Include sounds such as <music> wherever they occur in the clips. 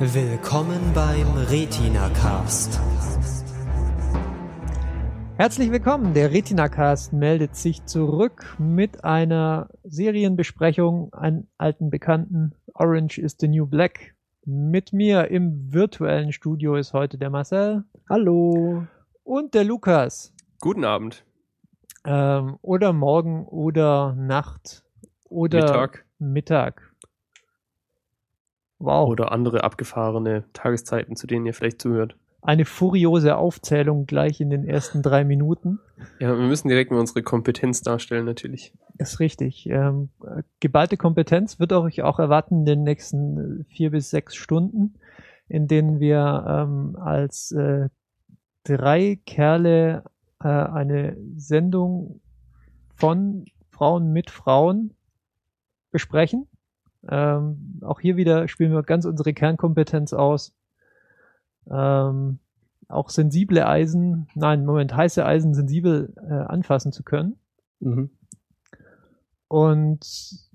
Willkommen beim Retina Cast. Herzlich willkommen. Der Retina Cast meldet sich zurück mit einer Serienbesprechung an alten Bekannten. Orange is the New Black. Mit mir im virtuellen Studio ist heute der Marcel. Hallo. Und der Lukas. Guten Abend. Ähm, oder morgen oder Nacht oder Mittag. Mittag. Wow. Oder andere abgefahrene Tageszeiten, zu denen ihr vielleicht zuhört. Eine furiose Aufzählung gleich in den ersten drei Minuten. Ja, wir müssen direkt mal unsere Kompetenz darstellen, natürlich. Ist richtig. Ähm, geballte Kompetenz wird euch auch erwarten in den nächsten vier bis sechs Stunden, in denen wir ähm, als äh, drei Kerle äh, eine Sendung von Frauen mit Frauen besprechen. Ähm, auch hier wieder spielen wir ganz unsere Kernkompetenz aus. Ähm, auch sensible Eisen, nein, Moment, heiße Eisen sensibel äh, anfassen zu können. Mhm. Und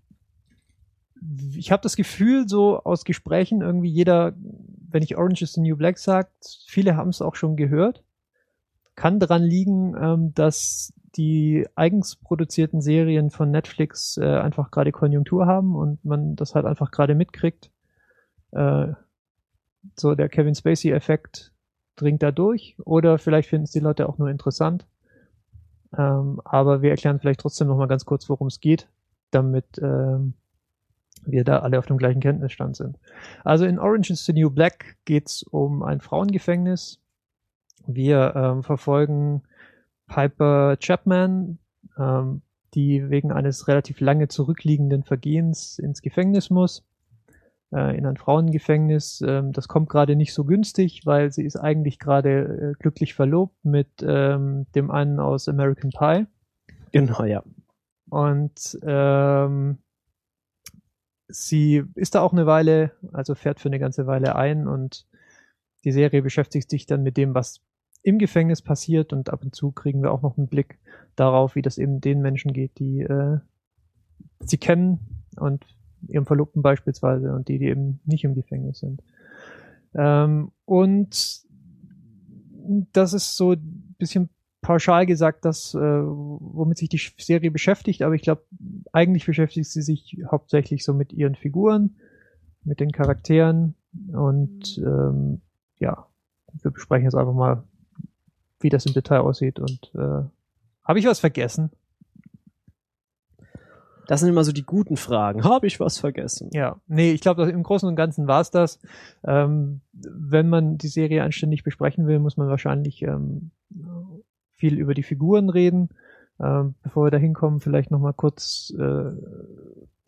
ich habe das Gefühl, so aus Gesprächen irgendwie jeder, wenn ich Orange is the New Black sagt, viele haben es auch schon gehört. Kann daran liegen, ähm, dass die eigens produzierten Serien von Netflix äh, einfach gerade Konjunktur haben und man das halt einfach gerade mitkriegt. Äh, so der Kevin Spacey-Effekt dringt da durch oder vielleicht finden es die Leute auch nur interessant. Ähm, aber wir erklären vielleicht trotzdem nochmal ganz kurz, worum es geht, damit ähm, wir da alle auf dem gleichen Kenntnisstand sind. Also in Orange is the New Black geht's um ein Frauengefängnis. Wir ähm, verfolgen Piper Chapman, ähm, die wegen eines relativ lange zurückliegenden Vergehens ins Gefängnis muss, äh, in ein Frauengefängnis. Ähm, das kommt gerade nicht so günstig, weil sie ist eigentlich gerade äh, glücklich verlobt mit ähm, dem einen aus American Pie. Genau, ja. Und ähm, sie ist da auch eine Weile, also fährt für eine ganze Weile ein und die Serie beschäftigt sich dann mit dem, was im Gefängnis passiert und ab und zu kriegen wir auch noch einen Blick darauf, wie das eben den Menschen geht, die äh, sie kennen und ihrem Verlobten beispielsweise und die, die eben nicht im Gefängnis sind. Ähm, und das ist so ein bisschen pauschal gesagt, das, äh, womit sich die Serie beschäftigt, aber ich glaube, eigentlich beschäftigt sie sich hauptsächlich so mit ihren Figuren, mit den Charakteren und ähm, ja, wir besprechen jetzt einfach mal, wie das im Detail aussieht und äh, habe ich was vergessen? Das sind immer so die guten Fragen. Habe ich was vergessen? Ja, nee, ich glaube, im Großen und Ganzen war es das. Ähm, wenn man die Serie anständig besprechen will, muss man wahrscheinlich ähm, viel über die Figuren reden. Ähm, bevor wir da hinkommen, vielleicht nochmal kurz äh,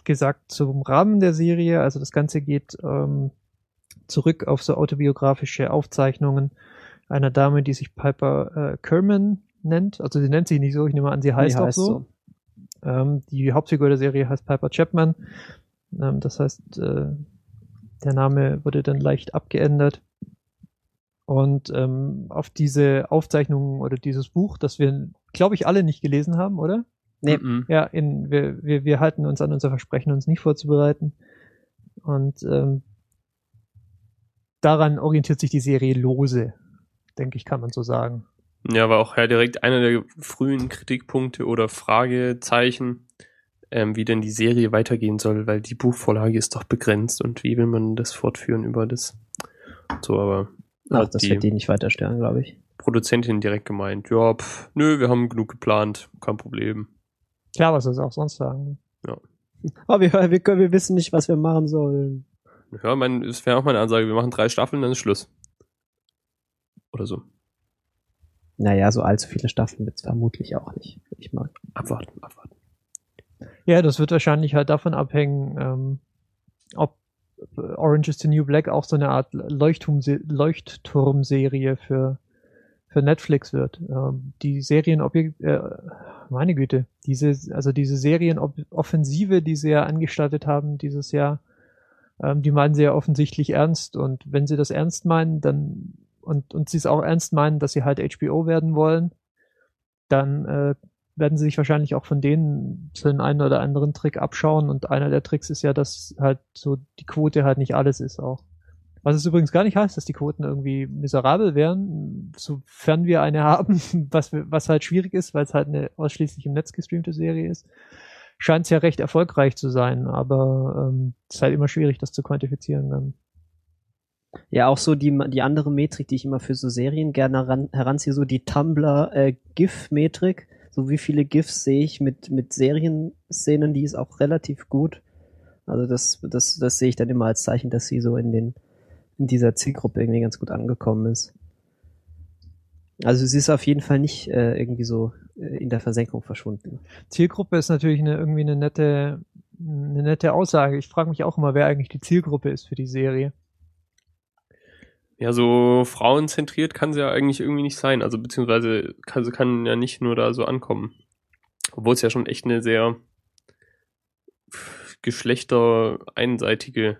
gesagt zum Rahmen der Serie. Also das Ganze geht ähm, zurück auf so autobiografische Aufzeichnungen einer Dame, die sich Piper äh, Kerman nennt. Also sie nennt sich nicht so, ich nehme an, sie heißt Nee, auch heißt so. so. Ähm, die Hauptfigur der Serie heißt Piper Chapman. Ähm, das heißt, äh, der Name wurde dann leicht abgeändert. Und ähm, auf diese Aufzeichnungen oder dieses Buch, das wir, glaube ich, alle nicht gelesen haben, oder? Nee. Mhm. Ja, in, wir, wir, wir halten uns an unser Versprechen, uns nicht vorzubereiten. Und ähm, daran orientiert sich die Serie lose, denke ich, kann man so sagen. Ja, war auch ja direkt einer der frühen Kritikpunkte oder Fragezeichen, ähm, wie denn die Serie weitergehen soll, weil die Buchvorlage ist doch begrenzt und wie will man das fortführen über das? So, aber Ach, das wird die nicht weiter stören, glaube ich. Produzentin direkt gemeint, ja, pf, nö, wir haben genug geplant, kein Problem. Klar, was soll es auch sonst sagen? <laughs> Aber wir, wir, können, wir wissen nicht, was wir machen sollen. Ja, mein, es wäre auch meine Ansage, wir machen drei Staffeln, dann ist Schluss. Oder so. Naja, so allzu viele Staffeln wird es vermutlich auch nicht. Ich mal. Abwarten, abwarten. Ja, das wird wahrscheinlich halt davon abhängen, ähm, ob Orange is the New Black auch so eine Art Leuchtturm Leuchtturmserie für, für Netflix wird. Ähm, die Serienobjekt, äh, meine Güte, diese, also diese Serienoffensive, die sie ja angestattet haben dieses Jahr, ähm, die meinen sie ja offensichtlich ernst und wenn sie das ernst meinen, dann und, und sie es auch ernst meinen, dass sie halt HBO werden wollen, dann äh, werden sie sich wahrscheinlich auch von denen so den einen oder anderen Trick abschauen. Und einer der Tricks ist ja, dass halt so die Quote halt nicht alles ist auch. Was es übrigens gar nicht heißt, dass die Quoten irgendwie miserabel wären, sofern wir eine <laughs> haben, was, was halt schwierig ist, weil es halt eine ausschließlich im Netz gestreamte Serie ist. Scheint es ja recht erfolgreich zu sein, aber ähm, es ist halt immer schwierig, das zu quantifizieren dann. Ja, auch so die, die andere Metrik, die ich immer für so Serien gerne heran, heranziehe, so die Tumblr äh. So wie viele GIFs sehe ich mit, mit Serienszenen, die ist auch relativ gut. Also das, das, das sehe ich dann immer als Zeichen, dass sie so in den, in dieser Zielgruppe irgendwie ganz gut angekommen ist. Also sie ist auf jeden Fall nicht äh, irgendwie so äh, in der Versenkung verschwunden. Zielgruppe ist natürlich eine, irgendwie eine nette, eine nette Aussage. Ich frage mich auch immer, wer eigentlich die Zielgruppe ist für die Serie. Ja, so frauenzentriert kann sie ja eigentlich irgendwie nicht sein. Also beziehungsweise kann, sie kann ja nicht nur da so ankommen. Obwohl es ja schon echt eine sehr geschlechtereinseitige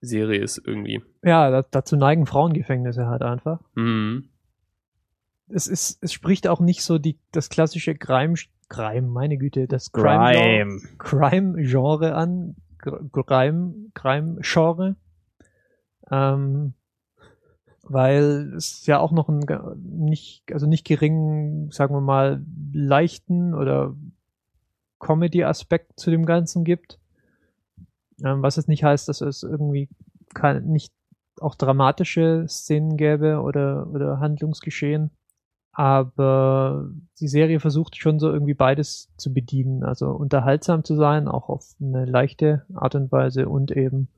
Serie ist irgendwie. Ja, da, dazu neigen Frauengefängnisse halt einfach. Mhm. Es ist, es spricht auch nicht so die, das klassische Crime, Crime, meine Güte, das Crime, Crime Genre an, Gr- Crime, Crime Genre. Ähm, weil es ja auch noch einen nicht, also nicht geringen, sagen wir mal, leichten oder Comedy-Aspekt zu dem Ganzen gibt. Ähm, was jetzt nicht heißt, dass es irgendwie kein, nicht auch dramatische Szenen gäbe oder, oder Handlungsgeschehen. Aber die Serie versucht schon so irgendwie beides zu bedienen. Also unterhaltsam zu sein, auch auf eine leichte Art und Weise und eben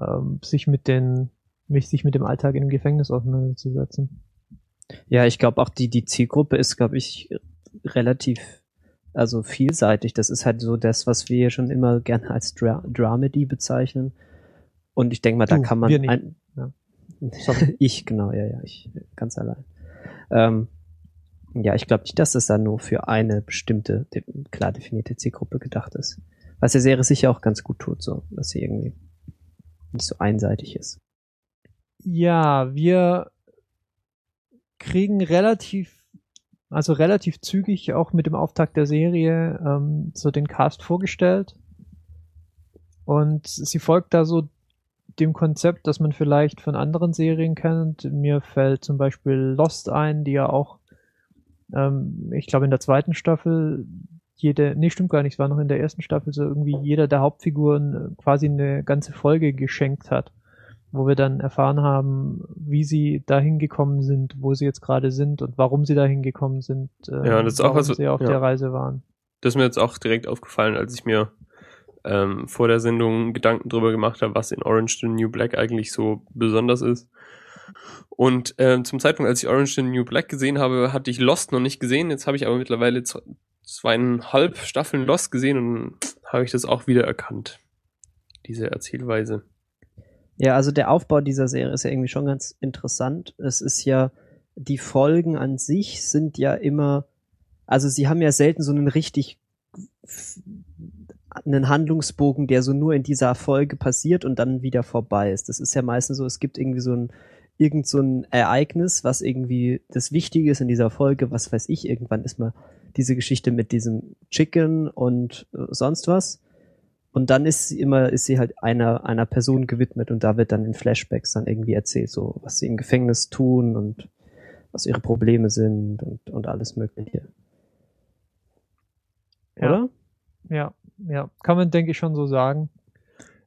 ähm, sich mit den, mich sich mit dem Alltag in dem Gefängnis auseinanderzusetzen. Ja, ich glaube auch die, die Zielgruppe ist, glaube ich, relativ, also vielseitig. Das ist halt so das, was wir schon immer gerne als Dra Dramedy bezeichnen. Und ich denke mal, da Du, kann man ein, Ja. <laughs> Ich, genau, ja, ja, ich ganz allein. Ähm, ja, ich glaube nicht, dass das dann nur für eine bestimmte, klar definierte Zielgruppe gedacht ist. Was der Serie sicher auch ganz gut tut, so, dass sie irgendwie nicht so einseitig ist. Ja, wir kriegen relativ, also relativ zügig auch mit dem Auftakt der Serie ähm, so den Cast vorgestellt. Und sie folgt da so dem Konzept, das man vielleicht von anderen Serien kennt. Mir fällt zum Beispiel Lost ein, die ja auch, ähm, ich glaube in der zweiten Staffel jede, nee, stimmt gar nicht, es war noch in der ersten Staffel so irgendwie jeder der Hauptfiguren äh, quasi eine ganze Folge geschenkt hat wo wir dann erfahren haben, wie sie dahin gekommen sind, wo sie jetzt gerade sind und warum sie dahin gekommen sind, äh, Ja, das ist auch was- sie auf ja. der Reise waren. Das ist mir jetzt auch direkt aufgefallen, als ich mir ähm, vor der Sendung Gedanken drüber gemacht habe, was in Orange the New Black eigentlich so besonders ist. Und ähm, zum Zeitpunkt, als ich Orange the New Black gesehen habe, hatte ich Lost noch nicht gesehen. Jetzt habe ich aber mittlerweile zweieinhalb Staffeln Lost gesehen und habe ich das auch wieder erkannt. Diese Erzählweise. Ja, also der Aufbau dieser Serie ist ja irgendwie schon ganz interessant. Es ist ja, die Folgen an sich sind ja immer, also sie haben ja selten so einen richtig einen Handlungsbogen, der so nur in dieser Folge passiert und dann wieder vorbei ist. Das ist ja meistens so, es gibt irgendwie so ein irgend so ein Ereignis, was irgendwie das Wichtige ist in dieser Folge, was weiß ich, irgendwann ist mal diese Geschichte mit diesem Chicken und äh, sonst was. Und dann ist sie immer, ist sie halt einer, einer Person gewidmet und da wird dann in Flashbacks dann irgendwie erzählt, so was sie im Gefängnis tun und was ihre Probleme sind und, und alles Mögliche. Ja. Oder? Ja, ja, kann man denke ich schon so sagen.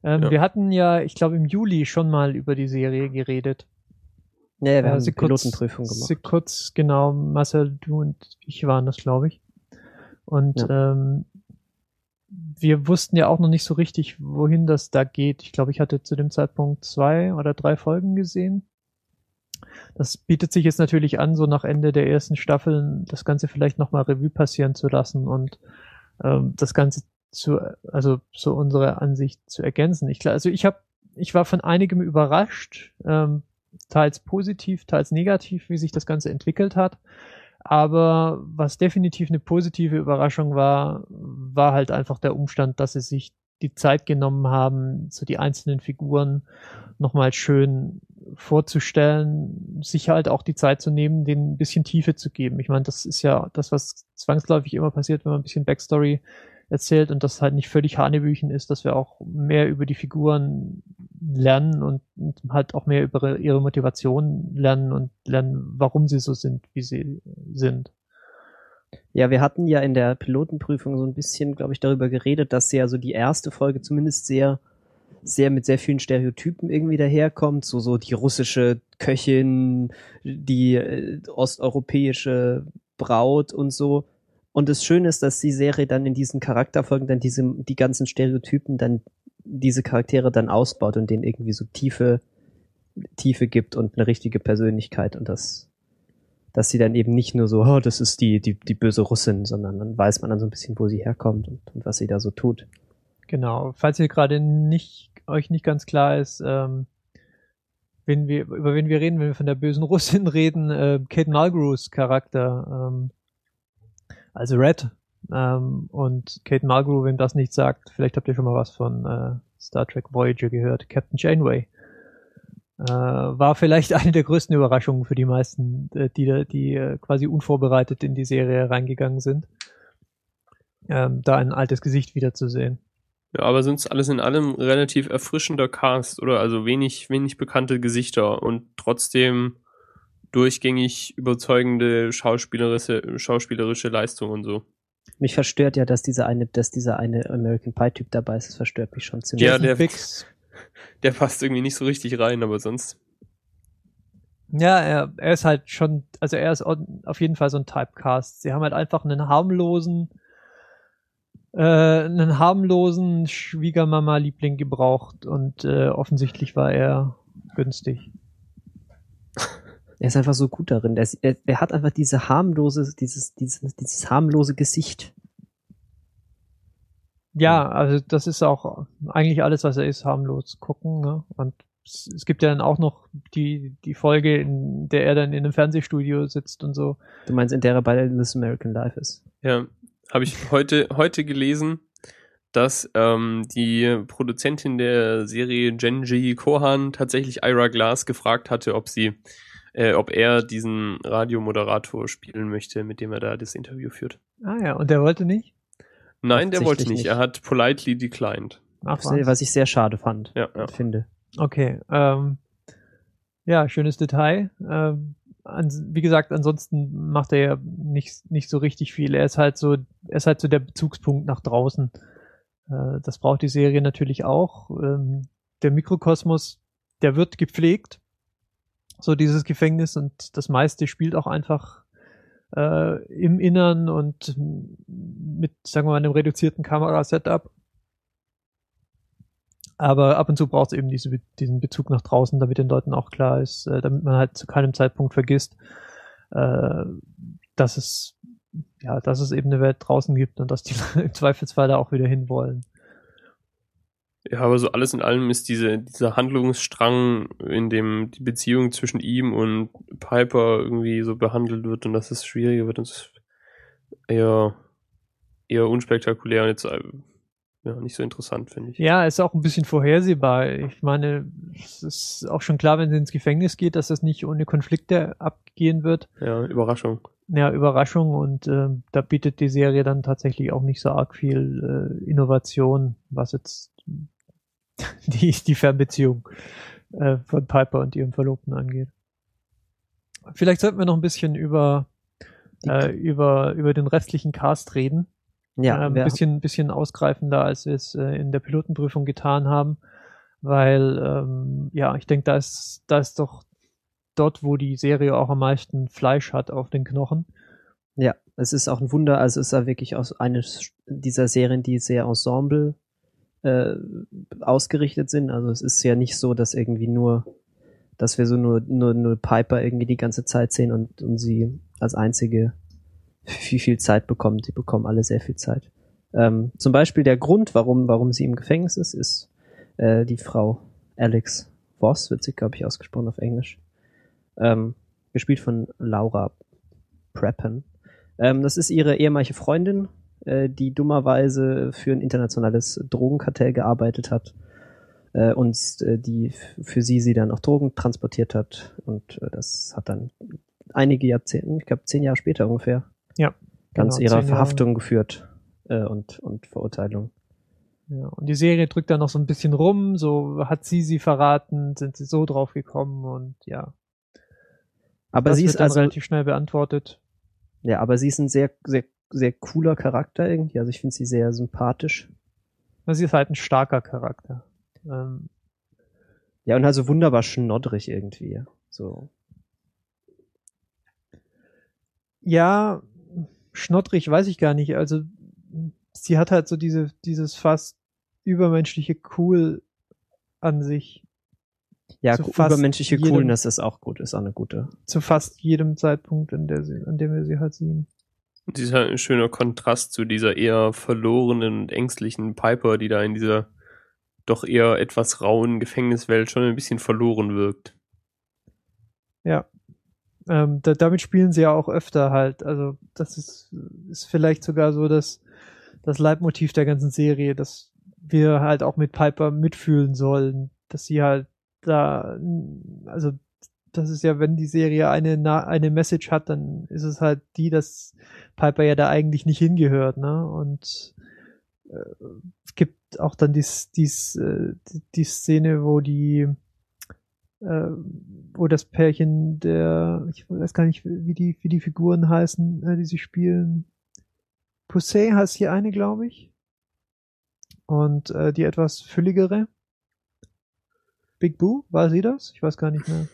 Ähm, Ja. Wir hatten ja, ich glaube im Juli schon mal über die Serie geredet. Ja, ja wir Äh, haben sie eine kurz- Pilotenprüfung Sie gemacht. kurz, genau, Marcel, du und ich waren das, glaube ich. Und ähm, wir wussten ja auch noch nicht so richtig, wohin das da geht. Ich glaube, ich hatte zu dem Zeitpunkt zwei oder drei Folgen gesehen. Das bietet sich jetzt natürlich an, so nach Ende der ersten Staffel das Ganze vielleicht nochmal Revue passieren zu lassen und ähm, das Ganze zu, also so unsere Ansicht zu ergänzen. Ich, also ich habe, ich war von einigem überrascht, ähm, teils positiv, teils negativ, wie sich das Ganze entwickelt hat. Aber was definitiv eine positive Überraschung war, war halt einfach der Umstand, dass sie sich die Zeit genommen haben, so die einzelnen Figuren nochmal schön vorzustellen, sich halt auch die Zeit zu nehmen, denen ein bisschen Tiefe zu geben. Ich meine, das ist ja das, was zwangsläufig immer passiert, wenn man ein bisschen Backstory erzählt und das halt nicht völlig Hanebüchen ist, dass wir auch mehr über die Figuren lernen und, halt auch mehr über ihre Motivation lernen und lernen, warum sie so sind, wie sie sind. Ja, wir hatten ja in der Pilotenprüfung so ein bisschen, glaube ich, darüber geredet, dass ja so die erste Folge zumindest sehr, sehr mit sehr vielen Stereotypen irgendwie daherkommt. So, so die russische Köchin, die äh, osteuropäische Braut und so. Und das Schöne ist, dass die Serie dann in diesen Charakterfolgen dann diese, die ganzen Stereotypen dann diese Charaktere dann ausbaut und denen irgendwie so tiefe, Tiefe gibt und eine richtige Persönlichkeit und das, dass sie dann eben nicht nur so, oh, das ist die, die, die böse Russin, sondern dann weiß man dann so ein bisschen, wo sie herkommt und, und was sie da so tut. Genau. Falls ihr gerade nicht, euch nicht ganz klar ist, ähm, wenn wir, über wen wir reden, wenn wir von der bösen Russin <laughs> reden, äh, Kate Mulgrews Charakter, ähm, also Red. Ähm, und Kate Mulgrew, wenn das nicht sagt, vielleicht habt ihr schon mal was von äh, Star Trek Voyager gehört, Captain Janeway. Äh, war vielleicht <laughs> eine der größten Überraschungen für die meisten, äh, die, die äh, quasi unvorbereitet in die Serie reingegangen sind. Ähm, da ein altes Gesicht wiederzusehen. Ja, aber sonst alles in allem relativ erfrischender Cast, oder? Also wenig, wenig bekannte Gesichter und trotzdem durchgängig überzeugende schauspielerische, schauspielerische Leistung und so. Mich verstört ja, dass dieser eine, dass dieser eine American Pie Typ dabei ist. Das verstört mich schon ziemlich. Ja, der, Fix. <laughs> der passt irgendwie nicht so richtig rein, aber sonst. Ja, er, er ist halt schon, also er ist auf jeden Fall so ein Typecast. Sie haben halt einfach einen harmlosen, äh, einen harmlosen Schwiegermama-Liebling gebraucht und äh, offensichtlich war er günstig. Er ist einfach so gut darin. Er, ist, er, er hat einfach diese harmlose, dieses, dieses, dieses harmlose Gesicht. Ja, also das ist auch eigentlich alles, was er ist, harmlos gucken. Ne? Und es, es gibt ja dann auch noch die, die Folge, in der er dann in einem Fernsehstudio sitzt und so. Du meinst, in der er bei This American Life ist? Ja, habe ich heute, heute gelesen, dass ähm, die Produzentin der Serie Genji Kohan tatsächlich Ira Glass gefragt hatte, ob sie äh, ob er diesen Radiomoderator spielen möchte, mit dem er da das Interview führt. Ah ja, und der wollte nicht? Nein, der wollte nicht. nicht. Er hat politely declined. Ach, was? was ich sehr schade fand. Ja, ja. finde. Okay. Ähm, ja, schönes Detail. Ähm, an, wie gesagt, ansonsten macht er ja nicht, nicht so richtig viel. Er ist halt so, er ist halt so der Bezugspunkt nach draußen. Äh, das braucht die Serie natürlich auch. Ähm, der Mikrokosmos, der wird gepflegt so dieses Gefängnis und das meiste spielt auch einfach äh, im Innern und mit, sagen wir mal, einem reduzierten Kamerasetup. Aber ab und zu braucht es eben diese, diesen Bezug nach draußen, damit den Leuten auch klar ist, äh, damit man halt zu keinem Zeitpunkt vergisst, äh, dass es ja, dass es eben eine Welt draußen gibt und dass die <laughs> im Zweifelsfall da auch wieder hinwollen. Ja, aber so alles in allem ist diese, dieser Handlungsstrang, in dem die Beziehung zwischen ihm und Piper irgendwie so behandelt wird und dass es schwieriger wird, das ist eher, eher unspektakulär und jetzt äh, ja, nicht so interessant, finde ich. Ja, ist auch ein bisschen vorhersehbar. Ich meine, es ist auch schon klar, wenn sie ins Gefängnis geht, dass das nicht ohne Konflikte abgehen wird. Ja, Überraschung. Ja, Überraschung und äh, da bietet die Serie dann tatsächlich auch nicht so arg viel äh, Innovation, was jetzt <laughs> die, die Fernbeziehung äh, von Piper und ihrem Verlobten angeht. Vielleicht sollten wir noch ein bisschen über, äh, über, über den restlichen Cast reden. Ja, äh, ein bisschen, bisschen ausgreifender, als wir es äh, in der Pilotenprüfung getan haben. Weil, ähm, ja, ich denke, da ist, da ist doch dort, wo die Serie auch am meisten Fleisch hat auf den Knochen. Ja, es ist auch ein Wunder, also es ist ja wirklich aus eines dieser Serien, die sehr Ensemble äh, ausgerichtet sind. Also es ist ja nicht so, dass irgendwie nur, dass wir so nur, nur, nur Piper irgendwie die ganze Zeit sehen und, und sie als einzige viel, viel Zeit bekommt. Sie bekommen alle sehr viel Zeit. Ähm, zum Beispiel der Grund, warum, warum sie im Gefängnis ist, ist äh, die Frau Alex Voss, wird sie, glaube ich, ausgesprochen auf Englisch. Ähm, gespielt von Laura Preppen. Ähm, das ist ihre ehemalige Freundin, äh, die dummerweise für ein internationales Drogenkartell gearbeitet hat äh, und äh, die für sie sie dann auch Drogen transportiert hat. Und äh, das hat dann einige Jahrzehnte, ich glaube zehn Jahre später ungefähr, ja, ganz genau, ihrer Verhaftung geführt äh, und, und Verurteilung. Ja, und die Serie drückt dann noch so ein bisschen rum, so hat sie sie verraten, sind sie so drauf gekommen und ja. Aber das sie ist also, relativ schnell beantwortet. ja, aber sie ist ein sehr, sehr, sehr cooler Charakter irgendwie. Also ich finde sie sehr sympathisch. Sie ist halt ein starker Charakter. Ähm, Ja, und also wunderbar schnoddrig irgendwie. So. ja, schnottrig weiß ich gar nicht. Also sie hat halt so diese, dieses fast übermenschliche Cool an sich. Ja, fast übermenschliche jedem- Coolness ist auch gut, ist auch eine gute. Zu fast jedem Zeitpunkt, in der sie, an dem wir sie halt sehen. Ist halt ein schöner Kontrast zu dieser eher verlorenen und ängstlichen Piper, die da in dieser doch eher etwas rauen Gefängniswelt schon ein bisschen verloren wirkt. Ja. Ähm, da, damit spielen sie ja auch öfter halt. Also das ist, ist vielleicht sogar so das, das Leitmotiv der ganzen Serie, dass wir halt auch mit Piper mitfühlen sollen, dass sie halt da, also das ist ja, wenn die Serie eine, eine Message hat, dann ist es halt die, dass Piper ja da eigentlich nicht hingehört, ne? Und äh, es gibt auch dann dies, dies, äh, die, die Szene, wo die äh, wo das Pärchen der, ich weiß gar nicht, wie die, wie die Figuren heißen, äh, die sie spielen. Poussey heißt hier eine, glaube ich. Und äh, die etwas fülligere. Big Boo, war sie das? Ich weiß gar nicht mehr.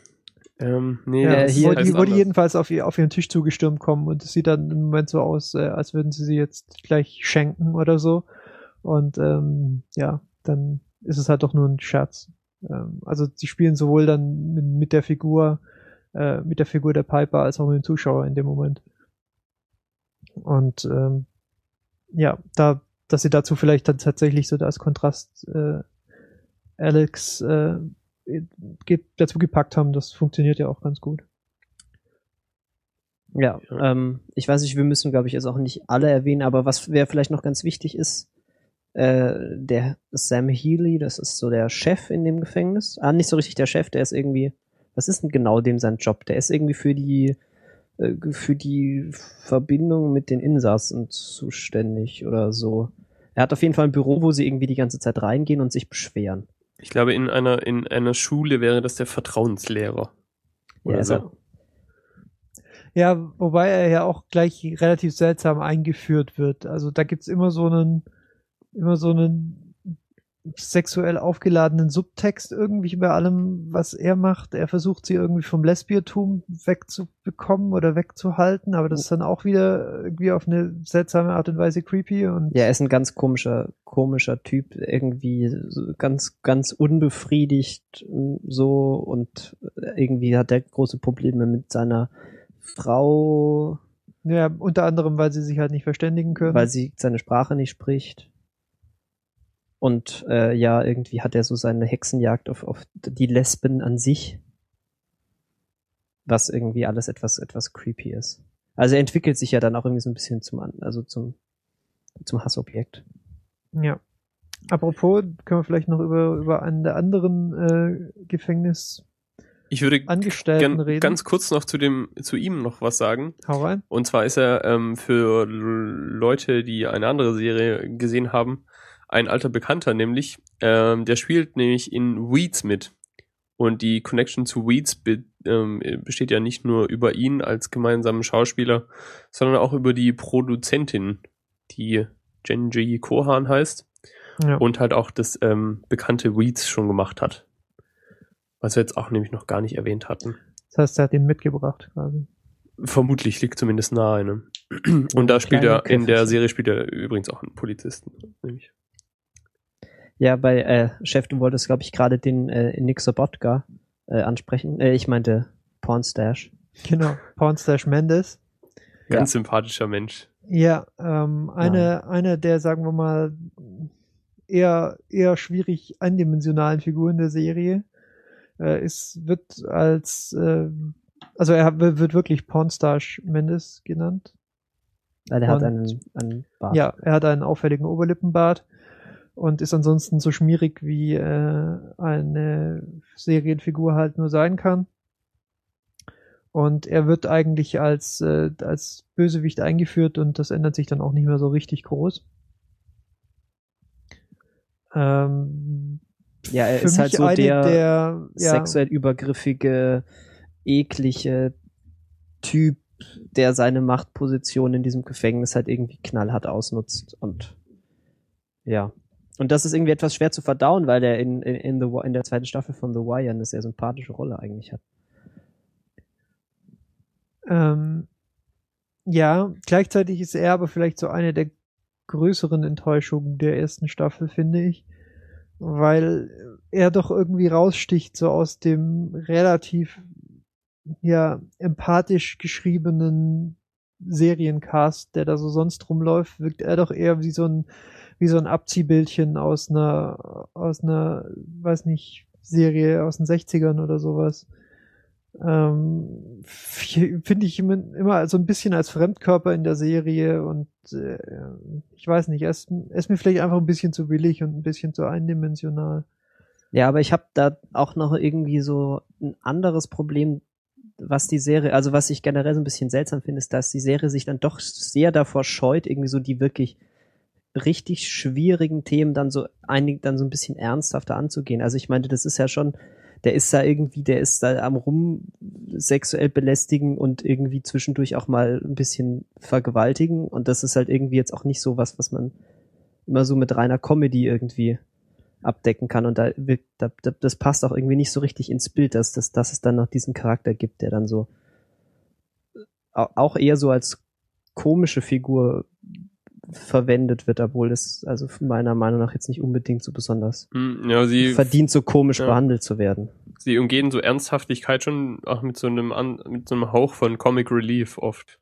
Ähm, nee, Ja, hier- die, anders. jedenfalls auf, ihr, auf ihren Tisch zugestürmt kommen und es sieht dann im Moment so aus, äh, als würden sie sie jetzt gleich schenken oder so. Und ähm, ja, dann ist es halt doch nur ein Scherz. Ähm, also sie spielen sowohl dann mit, mit der Figur, äh, mit der Figur der Piper als auch mit dem Zuschauer in dem Moment. Und ähm, ja, da, dass sie dazu vielleicht dann tatsächlich so als Kontrast äh, Alex äh, dazu gepackt haben, das funktioniert ja auch ganz gut. Ja, Ja. Ähm, ich weiß nicht, wir müssen, glaube ich, jetzt auch nicht alle erwähnen, aber was wer vielleicht noch ganz wichtig ist, äh, der Sam Healy, das ist so der Chef in dem Gefängnis. Ah, nicht so richtig der Chef, der ist irgendwie, was ist denn genau dem sein Job? Der ist irgendwie für die äh, für die Verbindung mit den Insassen zuständig oder so. Er hat auf jeden Fall ein Büro, wo sie irgendwie die ganze Zeit reingehen und sich beschweren. Ich glaube, in einer, in einer Schule wäre das der Vertrauenslehrer. Oder Ja, so. also, Ja, wobei er ja auch gleich relativ seltsam eingeführt wird. Also da gibt's immer so einen, immer so einen sexuell aufgeladenen Subtext irgendwie bei allem, was er macht. Er versucht sie irgendwie vom Lesbiertum wegzubekommen oder wegzuhalten, aber das ist dann auch wieder irgendwie auf eine seltsame Art und Weise creepy und Ja, er ist ein ganz komischer, komischer Typ, irgendwie ganz, ganz unbefriedigt so und irgendwie hat er große Probleme mit seiner Frau, ja, unter anderem, weil sie sich halt nicht verständigen können. weil sie seine Sprache nicht spricht. Und äh, ja, irgendwie hat er so seine Hexenjagd auf, auf die Lesben an sich. Was irgendwie alles etwas, etwas creepy ist. Also er entwickelt sich ja dann auch irgendwie so ein bisschen zum, An- also zum, zum Hassobjekt. Ja. Apropos, können wir vielleicht noch über, über einen der anderen äh, Gefängnisangestellten Ich würde gern, reden. ganz kurz noch zu dem, zu ihm noch was sagen. Hau rein. Und zwar ist er ähm, für Leute, die eine andere Serie gesehen haben, ein alter Bekannter, nämlich, ähm, der spielt nämlich in Weeds mit. Und die Connection zu Weeds be ähm, besteht ja nicht nur über ihn als gemeinsamen Schauspieler, sondern auch über die Produzentin, die Genji Kohan heißt Ja. und halt auch das ähm, bekannte Weeds schon gemacht hat. Was wir jetzt auch nämlich noch gar nicht erwähnt hatten. Das heißt, er hat ihn mitgebracht quasi. Vermutlich liegt zumindest nahe. Ne? Und da spielt er, in der. Serie spielt er übrigens auch einen Polizisten. Nämlich. Ja, bei äh, Chef, du wolltest, glaube ich, gerade den äh, Nick Sobotka äh, ansprechen. Äh, ich meinte Pornstash. Genau. Pornstash Mendes. Ganz sympathischer Mensch. Ja, ähm, eine, eine der, sagen wir mal, eher, eher schwierig eindimensionalen Figuren der Serie äh, ist, wird als, äh, also er wird wirklich Pornstash Mendes genannt. Weil er hat einen, einen Bart. Ja, er hat einen auffälligen Oberlippenbart und ist ansonsten so schmierig, wie äh, eine Serienfigur halt nur sein kann. Und er wird eigentlich als, äh, als Bösewicht eingeführt und das ändert sich dann auch nicht mehr so richtig groß. Ähm, Ja, er ist halt so der, der ja, sexuell übergriffige, eklige Typ, der seine Machtposition in diesem Gefängnis halt irgendwie knallhart ausnutzt und ja. Und das ist irgendwie etwas schwer zu verdauen, weil er in, in, in, the, in der zweiten Staffel von The Wire eine sehr sympathische Rolle eigentlich hat. Ähm, ja, gleichzeitig ist er aber vielleicht so eine der größeren Enttäuschungen der ersten Staffel, finde ich. Weil er doch irgendwie raussticht, so aus dem relativ, ja, empathisch geschriebenen Seriencast, der da so sonst rumläuft, wirkt er doch eher wie so ein, wie so ein Abziehbildchen aus einer, aus einer, weiß nicht, Serie aus den 60ern oder sowas ähm, finde ich immer, immer so ein bisschen als Fremdkörper in der Serie und äh, ich weiß nicht, er ist, er ist mir vielleicht einfach ein bisschen zu billig und ein bisschen zu eindimensional. Ja, aber ich habe da auch noch irgendwie so ein anderes Problem, was die Serie, also was ich generell so ein bisschen seltsam finde, ist, dass die Serie sich dann doch sehr davor scheut, irgendwie so die wirklich richtig schwierigen Themen dann so einig, dann so ein bisschen ernsthafter anzugehen. Also ich meine, das ist ja schon, der ist da irgendwie, der ist da am rum sexuell belästigen und irgendwie zwischendurch auch mal ein bisschen vergewaltigen und das ist halt irgendwie jetzt auch nicht so was, was man immer so mit reiner Comedy irgendwie abdecken kann und da, da, da das passt auch irgendwie nicht so richtig ins Bild, dass, dass, dass es dann noch diesen Charakter gibt, der dann so au- auch eher so als komische Figur verwendet wird, obwohl es also meiner Meinung nach jetzt nicht unbedingt so besonders Hm, Ja, sie, verdient, so komisch ja. behandelt zu werden. sie umgehen so Ernsthaftigkeit schon auch mit so einem mit so einem Hauch von Comic Relief oft.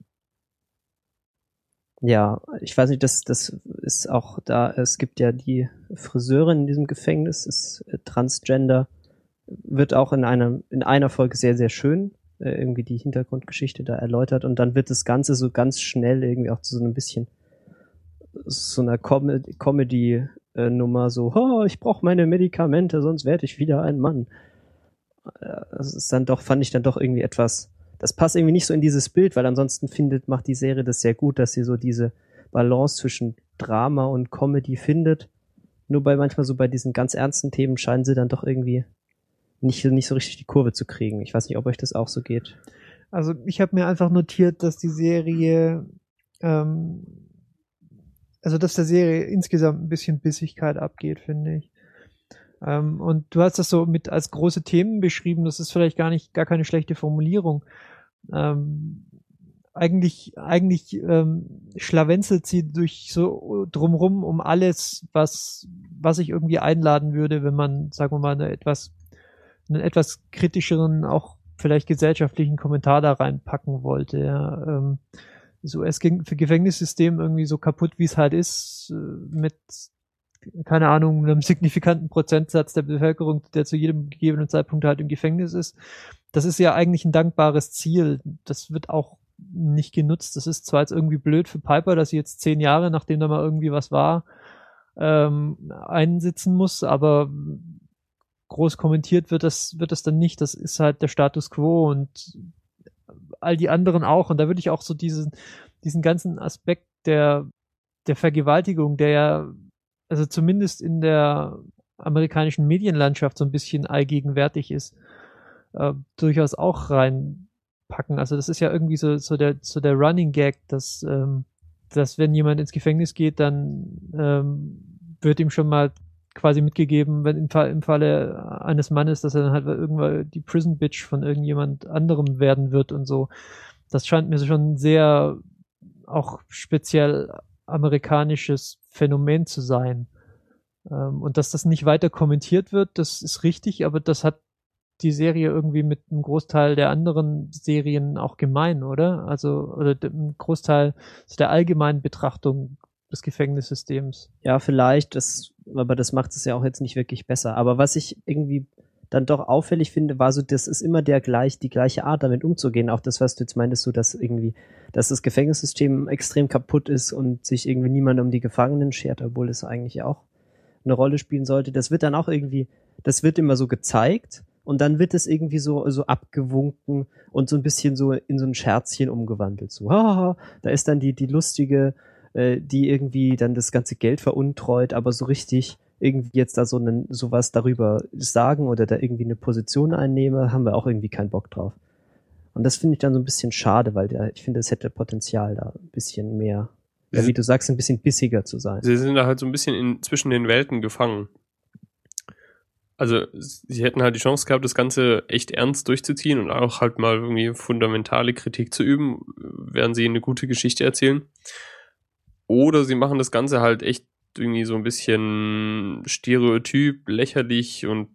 Ja, ich weiß nicht, das, das ist auch da, es gibt ja die Friseurin in diesem Gefängnis, ist äh, Transgender, wird auch in einer, in einer Folge sehr, sehr schön äh, irgendwie die Hintergrundgeschichte da erläutert und dann wird das Ganze so ganz schnell irgendwie auch zu so einem bisschen so einer Com Comedy-Nummer, so, oh, ich brauche meine Medikamente, sonst werde ich wieder ein Mann. Äh, Das ist dann doch, fand ich dann doch irgendwie etwas, das passt irgendwie nicht so in dieses Bild, weil ansonsten findet, macht die Serie das sehr gut, dass sie so diese Balance zwischen Drama und Comedy findet. Nur bei manchmal so bei diesen ganz ernsten Themen scheinen sie dann doch irgendwie nicht, nicht so richtig die Kurve zu kriegen. Ich weiß nicht, ob euch das auch so geht. Also ich habe mir einfach notiert, dass die Serie, ähm, also dass der Serie insgesamt ein bisschen Bissigkeit abgeht, finde ich. Ähm, und du hast das so mit als große Themen beschrieben, das ist vielleicht gar nicht, gar keine schlechte Formulierung. Ähm, eigentlich, eigentlich ähm, schlawenzelt sie durch so drumrum um alles, was, was ich irgendwie einladen würde, wenn man, sagen wir mal, eine etwas, einen etwas kritischeren, auch vielleicht gesellschaftlichen Kommentar da reinpacken wollte. Ja. Ähm, so es ging für Gefängnissystem irgendwie so kaputt, wie es halt ist, äh, mit keine Ahnung, einem signifikanten Prozentsatz der Bevölkerung, der zu jedem gegebenen Zeitpunkt halt im Gefängnis ist. Das ist ja eigentlich ein dankbares Ziel. Das wird auch nicht genutzt. Das ist zwar jetzt irgendwie blöd für Piper, dass sie jetzt zehn Jahre, nachdem da mal irgendwie was war, ähm, einsitzen muss, aber groß kommentiert wird das, wird das dann nicht. Das ist halt der Status quo und all die anderen auch. Und da würde ich auch so diesen, diesen ganzen Aspekt der, der Vergewaltigung, der ja, also zumindest in der amerikanischen Medienlandschaft so ein bisschen allgegenwärtig ist, äh, durchaus auch reinpacken. Also das ist ja irgendwie so, so der, so der Running Gag, dass, ähm, dass wenn jemand ins Gefängnis geht, dann ähm, wird ihm schon mal quasi mitgegeben, wenn im, Fall, im Falle eines Mannes, dass er dann halt irgendwann die Prison Bitch von irgendjemand anderem werden wird und so. Das scheint mir schon sehr auch speziell amerikanisches Phänomen zu sein. Ähm, und dass das nicht weiter kommentiert wird, das ist richtig, aber das hat die Serie irgendwie mit einem Großteil der anderen Serien auch gemein, oder? Also, oder dem Großteil der allgemeinen Betrachtung des Gefängnissystems. Ja, vielleicht, das, aber das macht es ja auch jetzt nicht wirklich besser. Aber was ich irgendwie dann doch auffällig finde, war so, das ist immer der gleich, die gleiche Art, damit umzugehen. Auch das, was du jetzt meintest, so, dass irgendwie, dass das Gefängnissystem extrem kaputt ist und sich irgendwie niemand um die Gefangenen schert, obwohl es eigentlich auch eine Rolle spielen sollte. Das wird dann auch irgendwie, das wird immer so gezeigt und dann wird es irgendwie so, so abgewunken und so ein bisschen so in so ein Scherzchen umgewandelt. So, haha, da ist dann die, die lustige, äh, die irgendwie dann das ganze Geld veruntreut, aber so richtig irgendwie jetzt da so einen, sowas darüber sagen oder da irgendwie eine Position einnehme, haben wir auch irgendwie keinen Bock drauf. Und das finde ich dann so ein bisschen schade, weil der, ich finde, es hätte Potenzial, da ein bisschen mehr, ja, wie du sagst, ein bisschen bissiger zu sein. Sie sind da halt so ein bisschen in, zwischen den Welten gefangen. Also, sie hätten halt die Chance gehabt, das Ganze echt ernst durchzuziehen und auch halt mal irgendwie fundamentale Kritik zu üben, während sie eine gute Geschichte erzählen. Oder sie machen das Ganze halt echt irgendwie so ein bisschen stereotyp, lächerlich und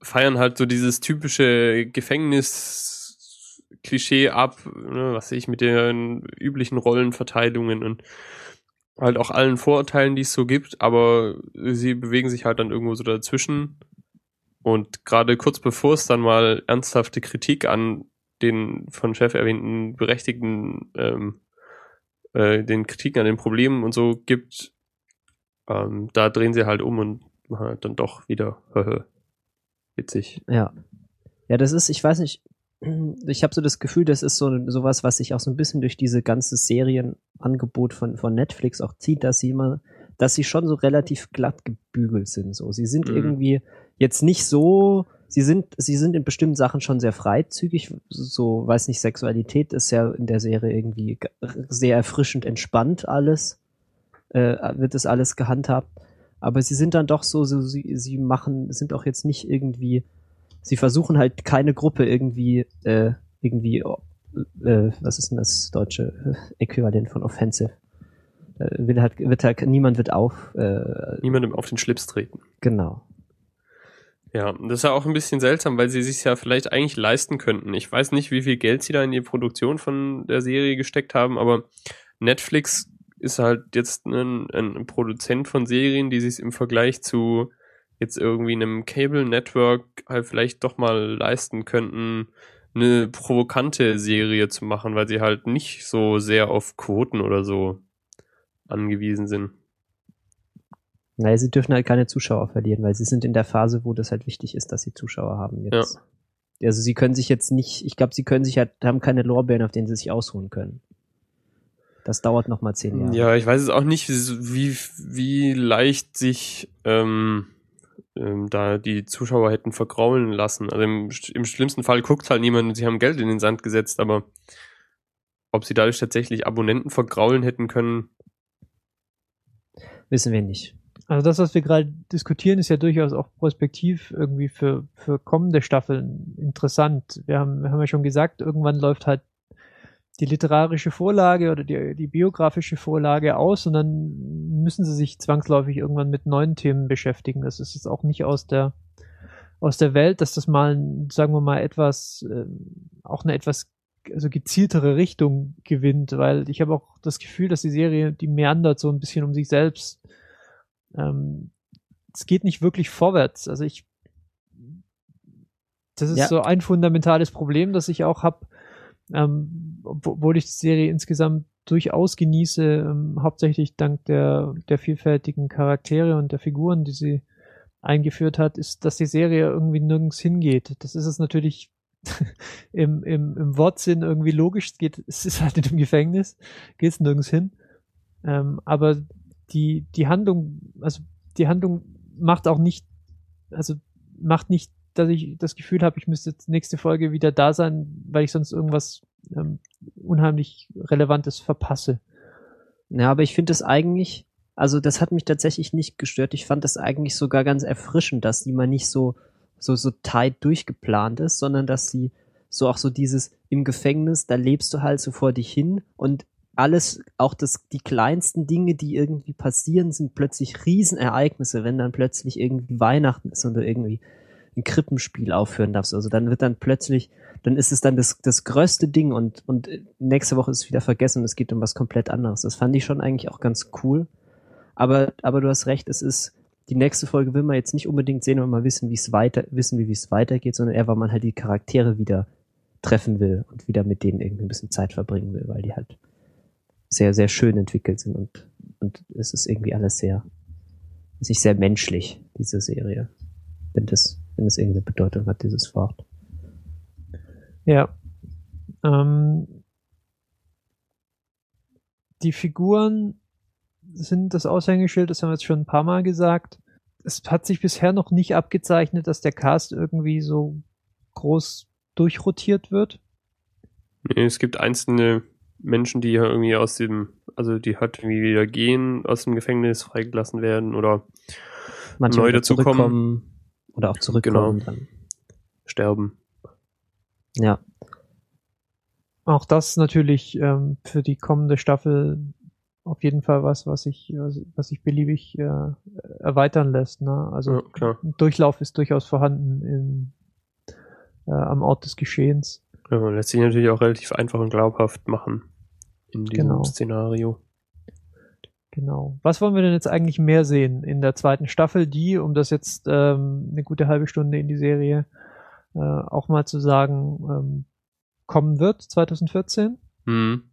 feiern halt so dieses typische Gefängnis-Klischee ab, ne, was ich mit den üblichen Rollenverteilungen und halt auch allen Vorurteilen, die es so gibt, aber sie bewegen sich halt dann irgendwo so dazwischen. Und gerade kurz bevor es dann mal ernsthafte Kritik an den von Chef erwähnten berechtigten ähm, äh, den Kritiken an den Problemen und so gibt, ähm, da drehen sie halt um und machen halt dann doch wieder witzig. Ja. Ja, das ist, ich weiß nicht, <clears throat> ich habe so das Gefühl, das ist so sowas, was sich auch so ein bisschen durch diese ganze Serienangebot von von Netflix auch zieht, dass sie immer, dass sie schon so relativ glatt gebügelt sind. So, sie sind mhm. irgendwie jetzt nicht so, sie sind sie sind in bestimmten Sachen schon sehr freizügig. So, weiß nicht, Sexualität ist ja in der Serie irgendwie sehr erfrischend entspannt alles, äh, wird das alles gehandhabt. Aber sie sind dann doch so, so sie, sie machen, sind auch jetzt nicht irgendwie sie versuchen halt keine Gruppe irgendwie, äh, irgendwie, äh, was ist denn das deutsche Äquivalent von Offensive? Äh, will halt, wird halt, niemand wird auf. Äh, Niemandem auf den Schlips treten. Genau. Ja, das ist ja auch ein bisschen seltsam, weil sie sich ja vielleicht eigentlich leisten könnten. Ich weiß nicht, wie viel Geld sie da in die Produktion von der Serie gesteckt haben, aber Netflix ist halt jetzt ein, ein Produzent von Serien, die sich im Vergleich zu jetzt irgendwie einem Cable Network halt vielleicht doch mal leisten könnten, eine provokante Serie zu machen, weil sie halt nicht so sehr auf Quoten oder so angewiesen sind. Naja, sie dürfen halt keine Zuschauer verlieren, weil sie sind in der Phase, wo das halt wichtig ist, dass sie Zuschauer haben jetzt. Ja. Also sie können sich jetzt nicht, ich glaube, sie können sich halt, haben keine Lorbeeren, auf denen sie sich ausruhen können. Das dauert noch mal zehn Jahre. Ja, ich weiß es auch nicht, wie, wie leicht sich ähm, ähm, da die Zuschauer hätten vergraulen lassen. Also im, im schlimmsten Fall guckt halt niemand und sie haben Geld in den Sand gesetzt, aber ob sie dadurch tatsächlich Abonnenten vergraulen hätten können, wissen wir nicht. Also das, was wir gerade diskutieren, ist ja durchaus auch prospektiv irgendwie für, für kommende Staffeln interessant. Wir haben, wir haben ja schon gesagt, irgendwann läuft halt die literarische Vorlage oder die, die biografische Vorlage aus und dann müssen sie sich zwangsläufig irgendwann mit neuen Themen beschäftigen. Das ist jetzt auch nicht aus der aus der Welt, dass das mal, sagen wir mal, etwas, äh, auch eine etwas also gezieltere Richtung gewinnt, weil ich habe auch das Gefühl, dass die Serie, die meandert so ein bisschen um sich selbst. Ähm, es geht nicht wirklich vorwärts. Also ich, das ist ja. so ein fundamentales Problem, das ich auch habe ähm, obwohl ich die Serie insgesamt durchaus genieße, ähm, hauptsächlich dank der, der vielfältigen Charaktere und der Figuren, die sie eingeführt hat, ist, dass die Serie irgendwie nirgends hingeht. Das ist es natürlich <laughs> im, im, im Wortsinn irgendwie logisch. Es geht, es ist halt in einem Gefängnis, geht es nirgends hin. Ähm, aber die, die Handlung, also die Handlung macht auch nicht, also macht nicht dass ich das Gefühl habe, ich müsste nächste Folge wieder da sein, weil ich sonst irgendwas ähm, unheimlich Relevantes verpasse. Ja, aber ich finde es eigentlich, also das hat mich tatsächlich nicht gestört. Ich fand das eigentlich sogar ganz erfrischend, dass die mal nicht so, so, so tight durchgeplant ist, sondern dass sie so auch so dieses im Gefängnis, da lebst du halt so vor dich hin und alles, auch das, die kleinsten Dinge, die irgendwie passieren, sind plötzlich Riesenereignisse, wenn dann plötzlich irgendwie Weihnachten ist oder irgendwie ein Krippenspiel aufführen darfst. Also dann wird dann plötzlich, dann ist es dann das, das größte Ding und, und nächste Woche ist es wieder vergessen und es geht um was komplett anderes. Das fand ich schon eigentlich auch ganz cool. Aber, aber du hast recht, es ist, die nächste Folge will man jetzt nicht unbedingt sehen, wenn man wissen, wie es weiter, wissen, wie es weitergeht, sondern eher, weil man halt die Charaktere wieder treffen will und wieder mit denen irgendwie ein bisschen Zeit verbringen will, weil die halt sehr, sehr schön entwickelt sind und, und es ist irgendwie alles sehr, ist nicht sehr menschlich, diese Serie. Wenn das wenn es irgendeine Bedeutung hat, dieses Wort. Ja. Ähm, die Figuren sind das Aushängeschild, das haben wir jetzt schon ein paar Mal gesagt. es hat sich bisher noch nicht abgezeichnet, dass der Cast irgendwie so groß durchrotiert wird. Nee, es gibt einzelne Menschen, die ja irgendwie aus dem, also die halt irgendwie wieder gehen, aus dem Gefängnis freigelassen werden oder Manche neu dazukommen, zurückkommen Oder auch zurückkommen Genau. dann. sterben. Ja. Auch das natürlich ähm, für die kommende Staffel auf jeden Fall was, was sich, was, sich beliebig äh, erweitern lässt. Ne? Also Ja, Durchlauf ist durchaus vorhanden in, äh, am Ort des Geschehens. Ja, man lässt sich natürlich auch relativ einfach und glaubhaft machen in diesem Genau. Szenario. Genau. Was wollen wir denn jetzt eigentlich mehr sehen in der zweiten Staffel, die, um das jetzt ähm, eine gute halbe Stunde in die Serie äh, auch mal zu sagen, ähm, kommen wird 2014? Hm.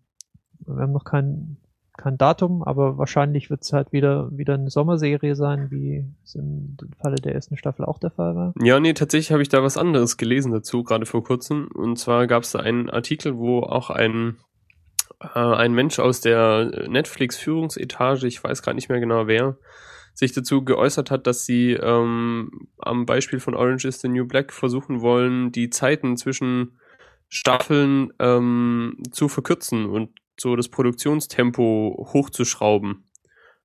Wir haben noch kein, kein Datum, aber wahrscheinlich wird es halt wieder, wieder eine Sommerserie sein, wie es im Falle der ersten Staffel auch der Fall war. Ja, nee, tatsächlich habe ich da was anderes gelesen dazu, gerade vor kurzem. Und zwar gab es da einen Artikel, wo auch ein, äh, ein Mensch aus der Netflix-Führungsetage, ich weiß gerade nicht mehr genau wer, sich dazu geäußert hat, dass sie ähm, am Beispiel von Orange is the New Black versuchen wollen, die Zeiten zwischen Staffeln ähm, zu verkürzen und so das Produktionstempo hochzuschrauben.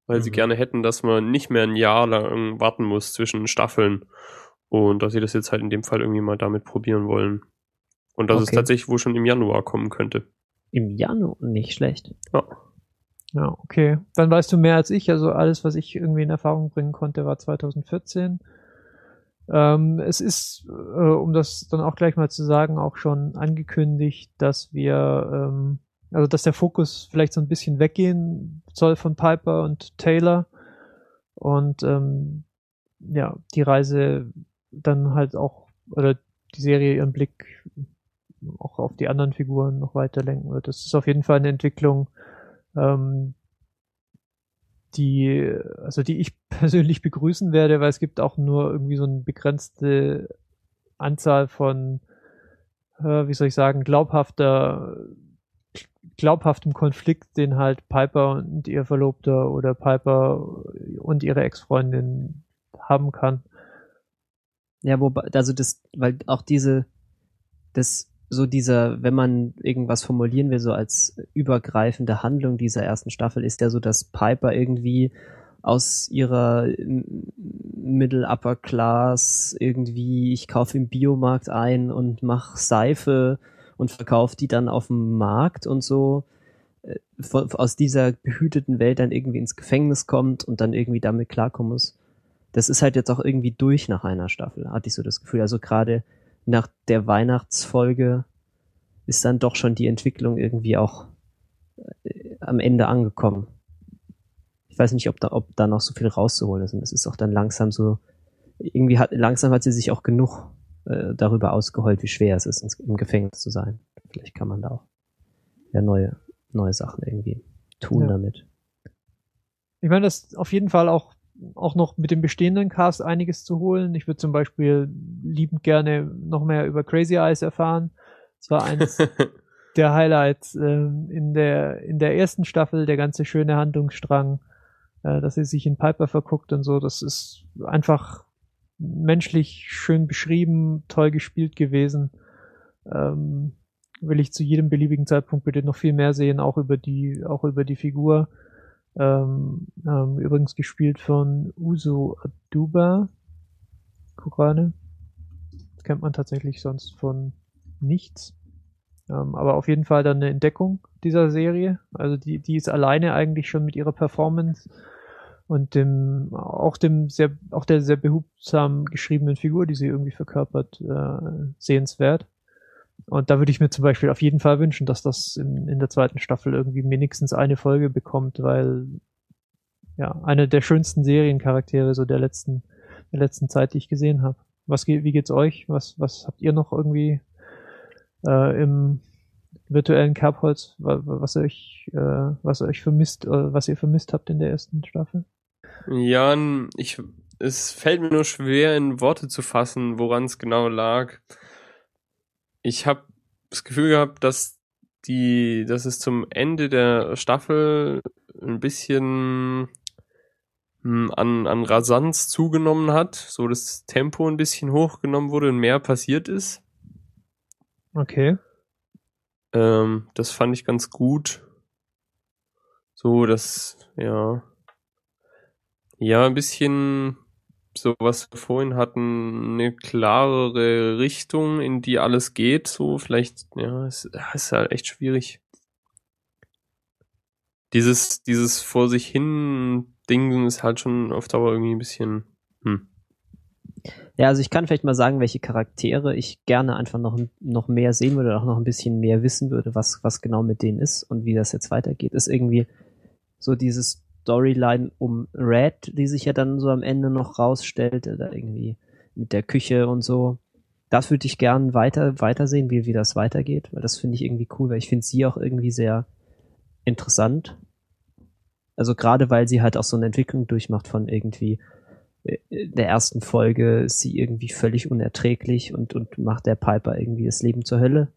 Weil sie Mhm. gerne hätten, dass man nicht mehr ein Jahr lang warten muss zwischen Staffeln. Und dass sie das jetzt halt in dem Fall irgendwie mal damit probieren wollen. Und dass es Okay. tatsächlich wohl schon im Januar kommen könnte. Im Januar nicht schlecht. Ja. Ja, okay. Dann weißt du mehr als ich. Also alles, was ich irgendwie in Erfahrung bringen konnte, war 2014. Ähm, es ist, äh, um das dann auch gleich mal zu sagen, auch schon angekündigt, dass wir, ähm, also dass der Fokus vielleicht so ein bisschen weggehen soll von Piper und Taylor und ähm, ja, die Reise dann halt auch, oder die Serie ihren Blick auch auf die anderen Figuren noch weiter lenken wird. Das ist auf jeden Fall eine Entwicklung, ähm, die, also die ich <laughs> persönlich begrüßen werde, weil es gibt auch nur irgendwie so eine begrenzte Anzahl von, äh, wie soll ich sagen, glaubhafter, glaubhaftem Konflikt, den halt Piper und ihr Verlobter oder Piper und ihre Ex-Freundin haben kann. Ja, wobei, also das, weil auch diese, das, so dieser, wenn man irgendwas formulieren will, so als übergreifende Handlung dieser ersten Staffel, ist ja so, dass Piper irgendwie aus ihrer Middle Upper Class irgendwie, ich kaufe im Biomarkt ein und mach Seife und verkaufe die dann auf dem Markt und so äh, aus dieser behüteten Welt dann irgendwie ins Gefängnis kommt und dann irgendwie damit klarkommen muss. Das ist halt jetzt auch irgendwie durch nach einer Staffel, hatte ich so das Gefühl. Also gerade nach der Weihnachtsfolge ist dann doch schon die Entwicklung irgendwie auch äh, am Ende angekommen. Ich weiß nicht, ob da, ob da noch so viel rauszuholen ist. Und es ist auch dann langsam so, irgendwie hat, langsam hat sie sich auch genug äh, darüber ausgeheult, wie schwer es ist, ins, im Gefängnis zu sein. Vielleicht kann man da auch ja neue, neue Sachen irgendwie tun Ja. damit. Ich meine, das ist auf jeden Fall auch, auch noch mit dem bestehenden Cast einiges zu holen. Ich würde zum Beispiel liebend gerne noch mehr über Crazy Eyes erfahren. Es war eins <laughs> der Highlights ähm, in der in der ersten Staffel, der ganze schöne Handlungsstrang, äh, dass sie sich in Piper verguckt und so. Das ist einfach menschlich schön beschrieben, toll gespielt gewesen. Ähm, will ich zu jedem beliebigen Zeitpunkt bitte noch viel mehr sehen, auch über die auch über die Figur. Ähm, ähm, übrigens gespielt von Uso Aduba. Kurane. Das kennt man tatsächlich sonst von nichts. Ähm, aber auf jeden Fall dann eine Entdeckung dieser Serie. Also die, die ist alleine eigentlich schon mit ihrer Performance und dem, auch dem sehr, auch der sehr behutsam geschriebenen Figur, die sie irgendwie verkörpert, äh, sehenswert. Und da würde ich mir zum Beispiel auf jeden Fall wünschen, dass das in, in der zweiten Staffel irgendwie wenigstens eine Folge bekommt, weil ja, eine der schönsten Seriencharaktere so der letzten, der letzten Zeit, die ich gesehen habe. Was geht, wie geht's euch? Was, was habt ihr noch irgendwie äh, im virtuellen Kerbholz, wa- wa- was euch, äh, was euch vermisst, äh, was ihr vermisst habt in der ersten Staffel? Ja, ich, es fällt mir nur schwer in Worte zu fassen, woran es genau lag. Ich habe das Gefühl gehabt, dass die, dass es zum Ende der Staffel ein bisschen mh, an, an Rasanz zugenommen hat, so das Tempo ein bisschen hochgenommen wurde und mehr passiert ist. Okay. Ähm, das fand ich ganz gut. So, das, ja. Ja, ein bisschen so, was wir vorhin hatten, eine klarere Richtung, in die alles geht, so, vielleicht, ja, es ist halt echt schwierig. Dieses, dieses vor sich hin Ding ist halt schon auf Dauer irgendwie ein bisschen, hm. Ja, also ich kann vielleicht mal sagen, welche Charaktere ich gerne einfach noch, noch mehr sehen würde, auch noch ein bisschen mehr wissen würde, was, was genau mit denen ist und wie das jetzt weitergeht. Ist irgendwie so dieses Storyline um Red, die sich ja dann so am Ende noch rausstellt, da irgendwie mit der Küche und so. Das würde ich gern weiter, weitersehen, wie, wie das weitergeht, weil das finde ich irgendwie cool, weil ich finde sie auch irgendwie sehr interessant. Also gerade weil sie halt auch so eine Entwicklung durchmacht von irgendwie äh, der ersten Folge ist sie irgendwie völlig unerträglich und, und macht der Piper irgendwie das Leben zur Hölle.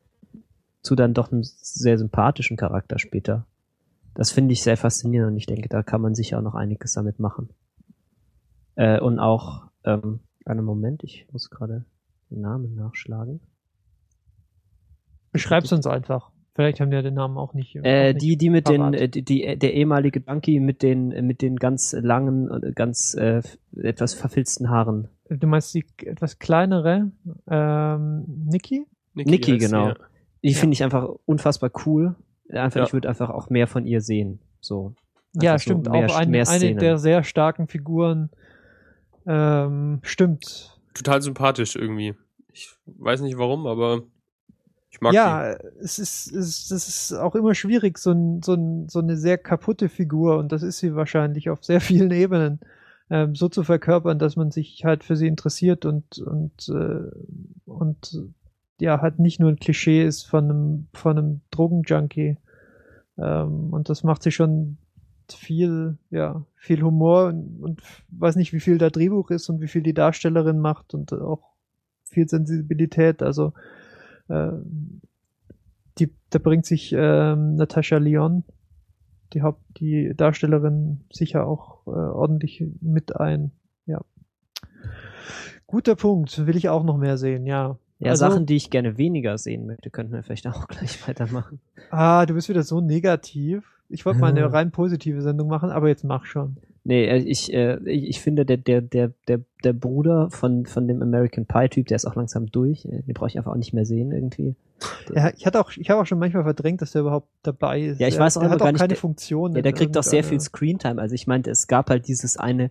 Zu dann doch einem sehr sympathischen Charakter später. Das finde ich sehr faszinierend und ich denke, da kann man sicher auch noch einiges damit machen. Äh, und auch, ähm, einen Moment, ich muss gerade den Namen nachschlagen. Beschreib's uns einfach. Vielleicht haben wir den Namen auch nicht. Äh, auch nicht die, die mit parat. den, äh, die, die, der ehemalige Donkey mit den, mit den ganz langen, und ganz äh, etwas verfilzten Haaren. Du meinst die etwas kleinere ähm, Niki? Niki, heißt sie, genau. ja. Die Ja. finde ich einfach unfassbar cool. Einfach, Ja. ich würde einfach auch mehr von ihr sehen. So. Ja, Einfach so stimmt. mehr- auch eine, mehr eine der sehr starken Figuren. Ähm, stimmt. Total sympathisch irgendwie. Ich weiß nicht warum, aber ich mag ja, es ist, es, das ist auch immer schwierig, so, ein, so, ein, so eine sehr kaputte Figur, und das ist sie wahrscheinlich auf sehr vielen <laughs> Ebenen, ähm, so zu verkörpern, dass man sich halt für sie interessiert und, und, äh, und ja, halt nicht nur ein Klischee ist von einem, von einem Drogenjunkie. Ähm, und das macht sie schon viel, ja, viel Humor und, und weiß nicht, wie viel da Drehbuch ist und wie viel die Darstellerin macht und auch viel Sensibilität. Also äh, die, da bringt sich ähm, Natascha Lyon, die Haupt, die Darstellerin, sicher auch äh, ordentlich mit ein. Ja. Guter Punkt, will ich auch noch mehr sehen, ja. Ja, Also- Sachen, die ich gerne weniger sehen möchte, könnten wir vielleicht <laughs> auch gleich weitermachen. Ah, du bist wieder so negativ. Ich wollte mal eine rein positive Sendung machen, aber jetzt mach schon. Nee, äh, ich, äh, ich ich finde, der, der, der, der, der Bruder von, von dem American Pie-Typ, der ist auch langsam durch. Äh, Den brauche ich einfach auch nicht mehr sehen irgendwie. Ja, ich hatte auch, ich habe auch schon manchmal verdrängt, dass der überhaupt dabei ist. Ja, ich weiß auch er immer hat gar auch nicht, keine der- Funktion. Ja, der kriegt auch sehr viel Screentime. Also ich meinte, es gab halt dieses eine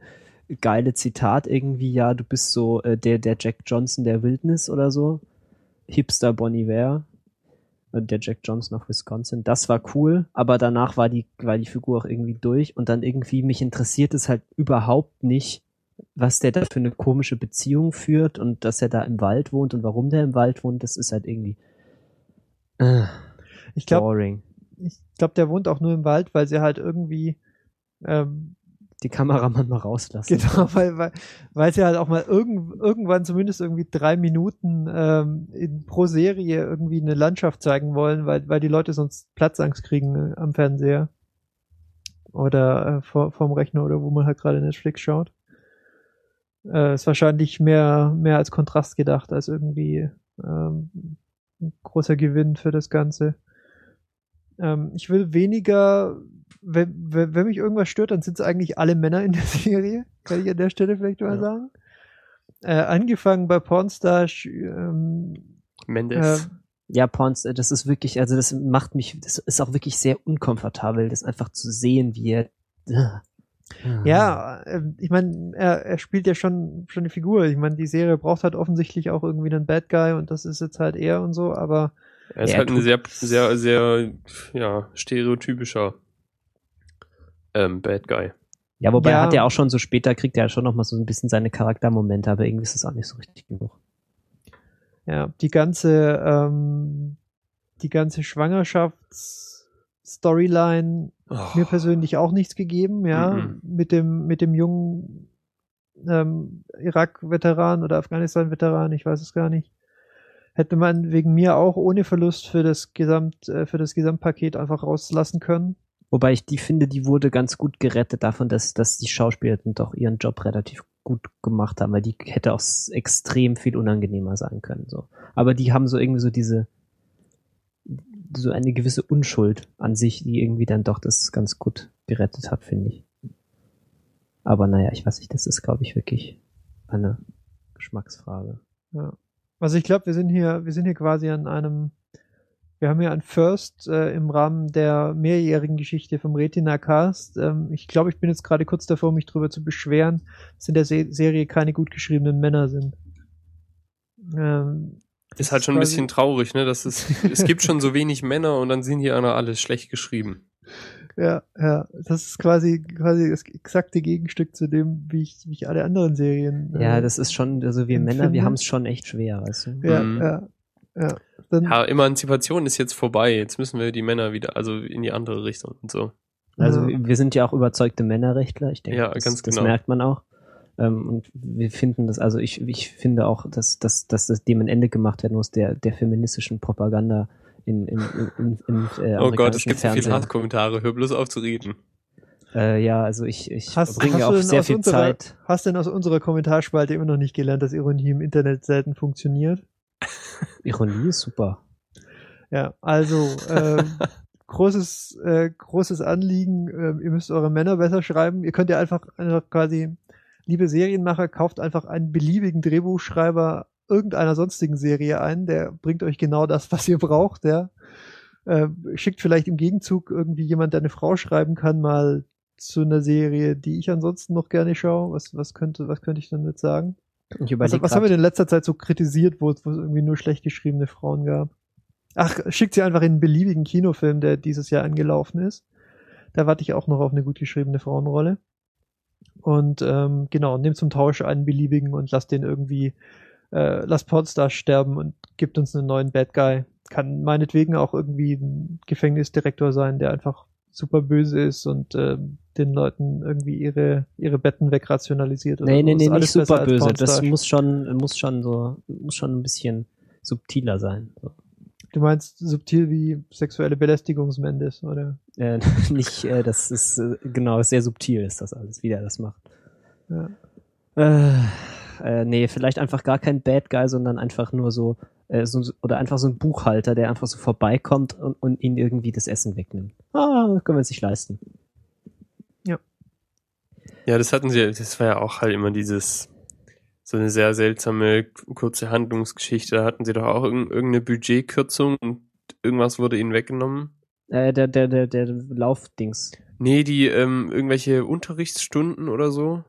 geile Zitat irgendwie, ja, du bist so äh, der, der Jack Johnson der Wildnis oder so. Hipster Bon Iver. Der Jack Johnson of Wisconsin. Das war cool, aber danach war die, war die Figur auch irgendwie durch und dann irgendwie mich interessiert es halt überhaupt nicht, was der da für eine komische Beziehung führt und dass er da im Wald wohnt und warum der im Wald wohnt, das ist halt irgendwie äh, Ich glaube, boring. ich glaube, der wohnt auch nur im Wald, weil sie halt irgendwie ähm, Die Kameramann mal rauslassen. Genau, <laughs> weil, weil, weil sie halt auch mal irgend, irgendwann zumindest irgendwie drei Minuten ähm, in, pro Serie irgendwie eine Landschaft zeigen wollen, weil, weil die Leute sonst Platzangst kriegen äh, am Fernseher. Oder äh, vor, vorm Rechner oder wo man halt gerade Netflix schaut. Äh, ist wahrscheinlich mehr, mehr als Kontrast gedacht, als irgendwie ähm, ein großer Gewinn für das Ganze. Ähm, ich will weniger, wenn, wenn, wenn mich irgendwas stört, dann sind es eigentlich alle Männer in der <laughs> Serie, kann ich an der Stelle vielleicht mal Ja. sagen. Äh, angefangen bei Pornstar, ähm, Mendes. äh, Ja, Pons, äh, das ist wirklich, also das macht mich, das ist auch wirklich sehr unkomfortabel, das einfach zu sehen, wie er. ja, äh, ich meine, er, er spielt ja schon, schon eine Figur. Ich meine, die Serie braucht halt offensichtlich auch irgendwie einen Bad Guy und das ist jetzt halt er und so, aber er ist er halt ein sehr, sehr, sehr, ja, stereotypischer ähm, Bad Guy. Ja, wobei Ja. er hat ja auch schon so später kriegt er ja schon noch mal so ein bisschen seine Charaktermomente, aber irgendwie ist es auch nicht so richtig genug. Ja, die ganze, ähm, die ganze Schwangerschafts-Storyline Oh, mir persönlich auch nichts gegeben, ja, Mhm. mit dem, mit dem jungen ähm, Irak-Veteran oder Afghanistan-Veteran, ich weiß es gar nicht. Hätte man wegen mir auch ohne Verlust für das Gesamt, äh, für das Gesamtpaket einfach rauslassen können. Wobei ich die finde, die wurde ganz gut gerettet davon, dass, dass die Schauspieler doch ihren Job relativ gut gemacht haben, weil die hätte auch extrem viel unangenehmer sein können. So. Aber die haben so irgendwie so diese, so eine gewisse Unschuld an sich, die irgendwie dann doch das ganz gut gerettet hat, finde ich. Aber naja, ich weiß nicht, das ist, glaube ich, wirklich eine Geschmacksfrage. Ja. Also ich glaube, wir sind hier, wir sind hier quasi an einem, wir haben hier ein First äh, im Rahmen der mehrjährigen Geschichte vom Retina Cast. Ähm, ich glaube, ich bin jetzt gerade kurz davor, mich drüber zu beschweren, dass in der Se Serie keine gut geschriebenen Männer sind. Ähm, Ist halt schon ein bisschen traurig, ne? Das ist, es gibt schon so wenig Männer und dann sind hier einer alles schlecht geschrieben. Ja, ja, das ist quasi quasi das exakte Gegenstück zu dem, wie ich, wie ich alle anderen Serien. Ja, äh, das ist schon, also wir empfinde. Männer, wir haben es schon echt schwer, weißt du? Ja, Mhm. ja, ja. Dann, Ja, Emanzipation ist jetzt vorbei. Jetzt müssen wir die Männer wieder, also in die andere Richtung und so. Also Ja. wir sind ja auch überzeugte Männerrechtler, ich denke, Ja, das, ganz das genau. merkt man auch. Ähm, und wir finden das, also ich, ich finde auch, dass, dass, dass das dem ein Ende gemacht werden muss, der, der feministischen Propaganda in, in, in, in, in äh, Oh Gott, es amerikanischen gibt so viele. Hasskommentare. Hör bloß auf zu reden. Äh, ja, also ich, ich Hast- bringe hast auch du denn sehr aus viel unserer- Zeit. hast denn aus unserer Kommentarspalte immer noch nicht gelernt, dass Ironie im Internet selten funktioniert? <laughs> Ironie ist super. Ja, also ähm, <laughs> großes, äh, großes Anliegen, ähm, ihr müsst eure Männer besser schreiben. Ihr könnt ja einfach, einfach quasi, liebe Serienmacher, kauft einfach einen beliebigen Drehbuchschreiber irgendeiner sonstigen Serie ein, der bringt euch genau das, was ihr braucht, ja. Äh, schickt vielleicht im Gegenzug irgendwie jemand, der eine Frau schreiben kann, mal zu einer Serie, die ich ansonsten noch gerne schaue. Was, was könnte, was könnte ich denn jetzt sagen? Ich Was, was haben wir denn in letzter Zeit so kritisiert, wo es wo es irgendwie nur schlecht geschriebene Frauen gab? Ach, schickt sie einfach in einen beliebigen Kinofilm, der dieses Jahr angelaufen ist. Da warte ich auch noch auf eine gut geschriebene Frauenrolle. Und ähm, genau, nehmt zum Tausch einen beliebigen und lasst den irgendwie, äh, lasst Podstar sterben und gibt uns einen neuen Bad Guy. Kann meinetwegen auch irgendwie ein Gefängnisdirektor sein, der einfach super böse ist und ähm, den Leuten irgendwie ihre, ihre Betten wegrationalisiert. oder Nee, so. nee, nee, nicht super böse. Das muss schon, muss schon so, muss schon ein bisschen subtiler sein. So. Du meinst subtil wie sexuelle Belästigungsmendes, oder? Äh, <laughs> nicht, äh, das ist, äh, genau, sehr subtil ist das alles, wie der das macht. Ja. Äh, äh, nee, vielleicht einfach gar kein Bad Guy, sondern einfach nur so, äh, so oder einfach so ein Buchhalter, der einfach so vorbeikommt und, und ihn irgendwie das Essen wegnimmt. Ah, können wir uns nicht leisten. Ja, das hatten sie, das war ja auch halt immer dieses, so eine sehr seltsame, kurze Handlungsgeschichte. Da hatten sie doch auch irg irgendeine Budgetkürzung und irgendwas wurde ihnen weggenommen. Äh, der, der, der, der Laufdings. Nee, die, ähm, irgendwelche Unterrichtsstunden oder so.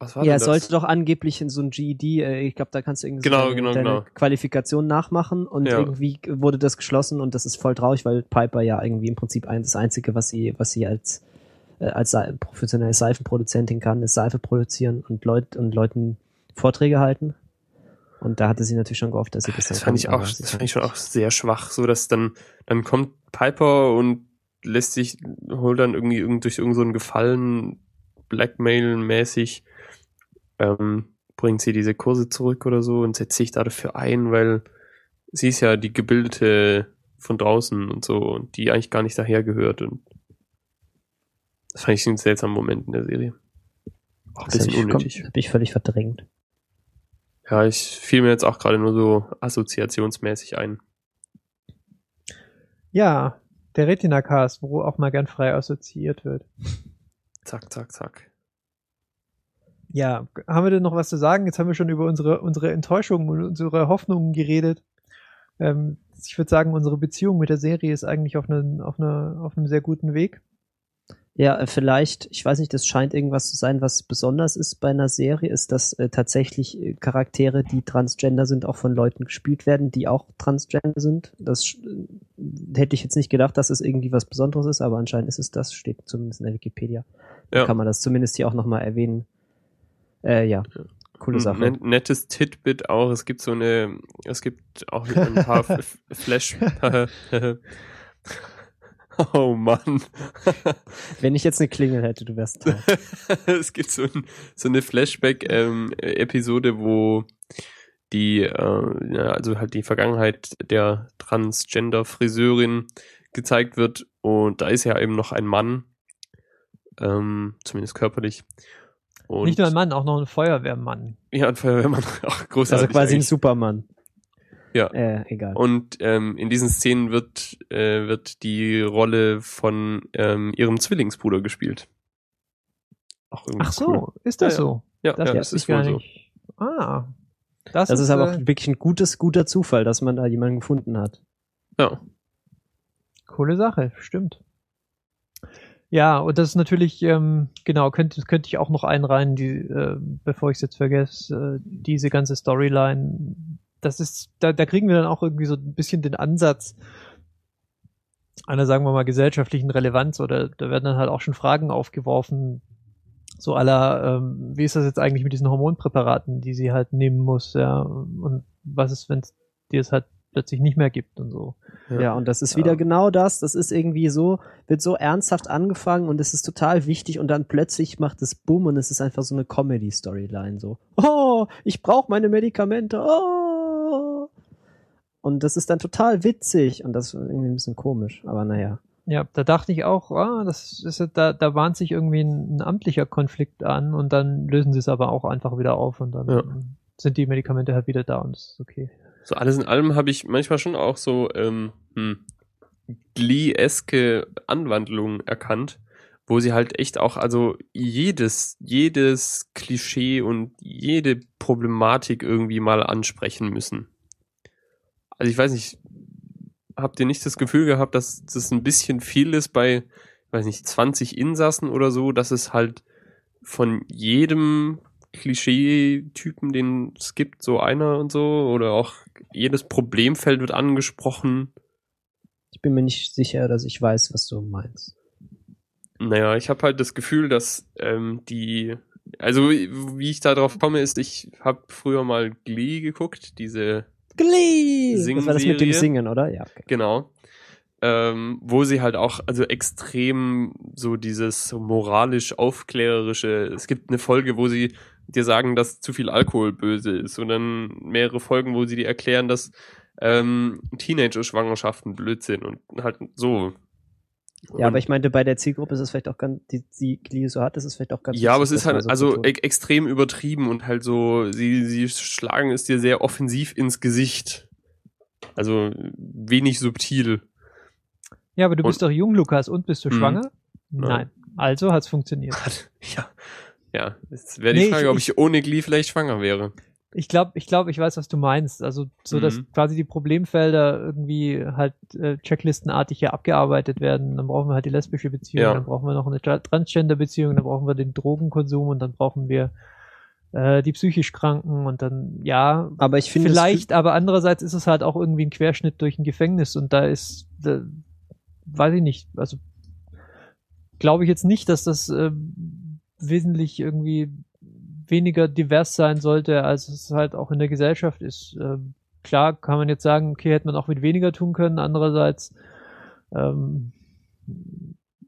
Was war Ja, das? sollte doch angeblich in so ein GED, äh, ich glaube, da kannst du irgendwie so Genau, deine, genau, deine genau. Qualifikation nachmachen und Ja. irgendwie wurde das geschlossen und das ist voll traurig, weil Piper ja irgendwie im Prinzip ein, das Einzige, was sie, was sie als, äh, als professionelle Seifenproduzentin kann, ist Seife produzieren und, Leut, und Leuten Vorträge halten. Und da hatte sie natürlich schon gehofft, dass sie das dann Das fand kann, ich auch, das fand ich schon auch sehr schwach, so dass dann, dann kommt Piper und lässt sich, holt dann irgendwie irgend, durch irgend so einen Gefallen, Blackmail-mäßig, ähm, bringt sie diese Kurse zurück oder so und setzt sich dafür ein, weil sie ist ja die Gebildete von draußen und so und die eigentlich gar nicht daher gehört und das fand ich einen seltsamen Moment in der Serie. Auch ein Das hab bisschen ich, komm, unnötig. hab ich völlig verdrängt. Ja, ich fiel mir jetzt auch gerade nur so assoziationsmäßig ein. Ja, der Retina-Cast, wo auch mal gern frei assoziiert wird. Zack, zack, zack. Ja, haben wir denn noch was zu sagen? Jetzt haben wir schon über unsere, unsere Enttäuschungen und unsere Hoffnungen geredet. Ähm, ich würde sagen, unsere Beziehung mit der Serie ist eigentlich auf, einen, auf, eine, auf einem sehr guten Weg. Ja, äh, vielleicht, ich weiß nicht, das scheint irgendwas zu sein, was besonders ist bei einer Serie, ist, dass äh, tatsächlich äh, Charaktere, die transgender sind, auch von Leuten gespielt werden, die auch transgender sind. Das äh, hätte ich jetzt nicht gedacht, dass es irgendwie was Besonderes ist, aber anscheinend ist es das, steht zumindest in der Wikipedia. Ja. Kann man das zumindest hier auch nochmal erwähnen. Äh, ja, coole Ein Sache. net- nettes Titbit auch. Es gibt so eine, es gibt auch ein paar <laughs> Flash. <laughs> oh Mann. <laughs> Wenn ich jetzt eine Klingel hätte, du wärst drauf. es gibt so, ein, so eine Flashback-Episode, wo die, äh, ja, also halt die Vergangenheit der Transgender-Friseurin gezeigt wird. Und da ist ja eben noch ein Mann, ähm, zumindest körperlich. Und Nicht nur ein Mann, auch noch ein Feuerwehrmann. Ja, ein Feuerwehrmann, <laughs> auch großartig. Also quasi ein eigentlich. Supermann. Ja. Äh, egal. Und ähm, in diesen Szenen wird, äh, wird die Rolle von ähm, ihrem Zwillingsbruder gespielt. Auch irgendwie Ach so, cool. ist das Ja, so? Ja, Das ja, das ist wohl gar so. Ah. Das, das ist aber auch äh, wirklich ein gutes, guter Zufall, dass man da jemanden gefunden hat. Ja. Coole Sache, stimmt. Ja, und das ist natürlich, ähm, genau, könnte, könnte ich auch noch einreihen, die, äh, bevor ich es jetzt vergesse, äh, diese ganze Storyline, das ist, da, da kriegen wir dann auch irgendwie so ein bisschen den Ansatz einer, sagen wir mal, gesellschaftlichen Relevanz oder da werden dann halt auch schon Fragen aufgeworfen, so aller, ähm, wie ist das jetzt eigentlich mit diesen Hormonpräparaten, die sie halt nehmen muss, ja, und was ist, wenn dir es halt plötzlich nicht mehr gibt und so. Ja, und das ist wieder Ja. genau das. Das ist irgendwie so, wird so ernsthaft angefangen und es ist total wichtig und dann plötzlich macht es Bumm und es ist einfach so eine Comedy-Storyline. So, oh, ich brauche meine Medikamente. Oh. Und das ist dann total witzig und das ist irgendwie ein bisschen komisch, aber naja. Ja, da dachte ich auch, ah, das ist ja- da, da bahnt sich irgendwie ein, ein amtlicher Konflikt an und dann lösen sie es aber auch einfach wieder auf und dann Ja. sind die Medikamente halt wieder da und es ist okay. So alles in allem habe ich manchmal schon auch so ähm, hm, Glee-eske Anwandlungen erkannt, wo sie halt echt auch, also jedes, jedes Klischee und jede Problematik irgendwie mal ansprechen müssen. Also ich weiß nicht, habt ihr nicht das Gefühl gehabt, dass das ein bisschen viel ist bei, weiß nicht, 20 Insassen oder so, dass es halt von jedem Klischee-Typen, den es gibt, so einer und so, oder auch jedes Problemfeld wird angesprochen. Ich bin mir nicht sicher, dass ich weiß, was du meinst. Naja, ich habe halt das Gefühl, dass ähm, die, also wie ich da drauf komme, ist, ich habe früher mal Glee geguckt, diese Glee! Das war das mit dem. Singen, oder? Ja, okay. Genau. Ähm, wo sie halt auch, also extrem so dieses moralisch aufklärerische, es gibt eine Folge, wo sie dir sagen, dass zu viel Alkohol böse ist und dann mehrere Folgen, wo sie dir erklären, dass ähm, Teenager-Schwangerschaften blöd sind und halt so. Ja, aber ich meinte, bei der Zielgruppe ist es vielleicht auch ganz, die, die Glee so hat, ist es vielleicht auch ganz ja, aber es ist halt so also e extrem übertrieben und halt so, sie, sie schlagen es dir sehr offensiv ins Gesicht. Also wenig subtil. Ja, aber du bist Und- doch jung, Lukas, und bist du Mhm. schwanger? Nein. Also hat's funktioniert. <laughs> Ja. Ja, jetzt wäre die Nee, ich- Frage, ob ich- ich ohne Glee vielleicht schwanger wäre. Ich glaube, ich glaube, ich weiß, was du meinst. Also so, dass Mhm. quasi die Problemfelder irgendwie halt äh, checklistenartig hier abgearbeitet werden. Dann brauchen wir halt die lesbische Beziehung, Ja. dann brauchen wir noch eine Tra- Transgender-Beziehung, dann brauchen wir den Drogenkonsum und dann brauchen wir äh, die psychisch Kranken und dann ja, aber ich finde es vielleicht, aber andererseits ist es halt auch irgendwie ein Querschnitt durch ein Gefängnis und da ist, da, weiß ich nicht, also glaube ich jetzt nicht, dass das ähm, wesentlich irgendwie weniger divers sein sollte, als es halt auch in der Gesellschaft ist. Ähm, klar kann man jetzt sagen, okay, hätte man auch mit weniger tun können. Andererseits ähm,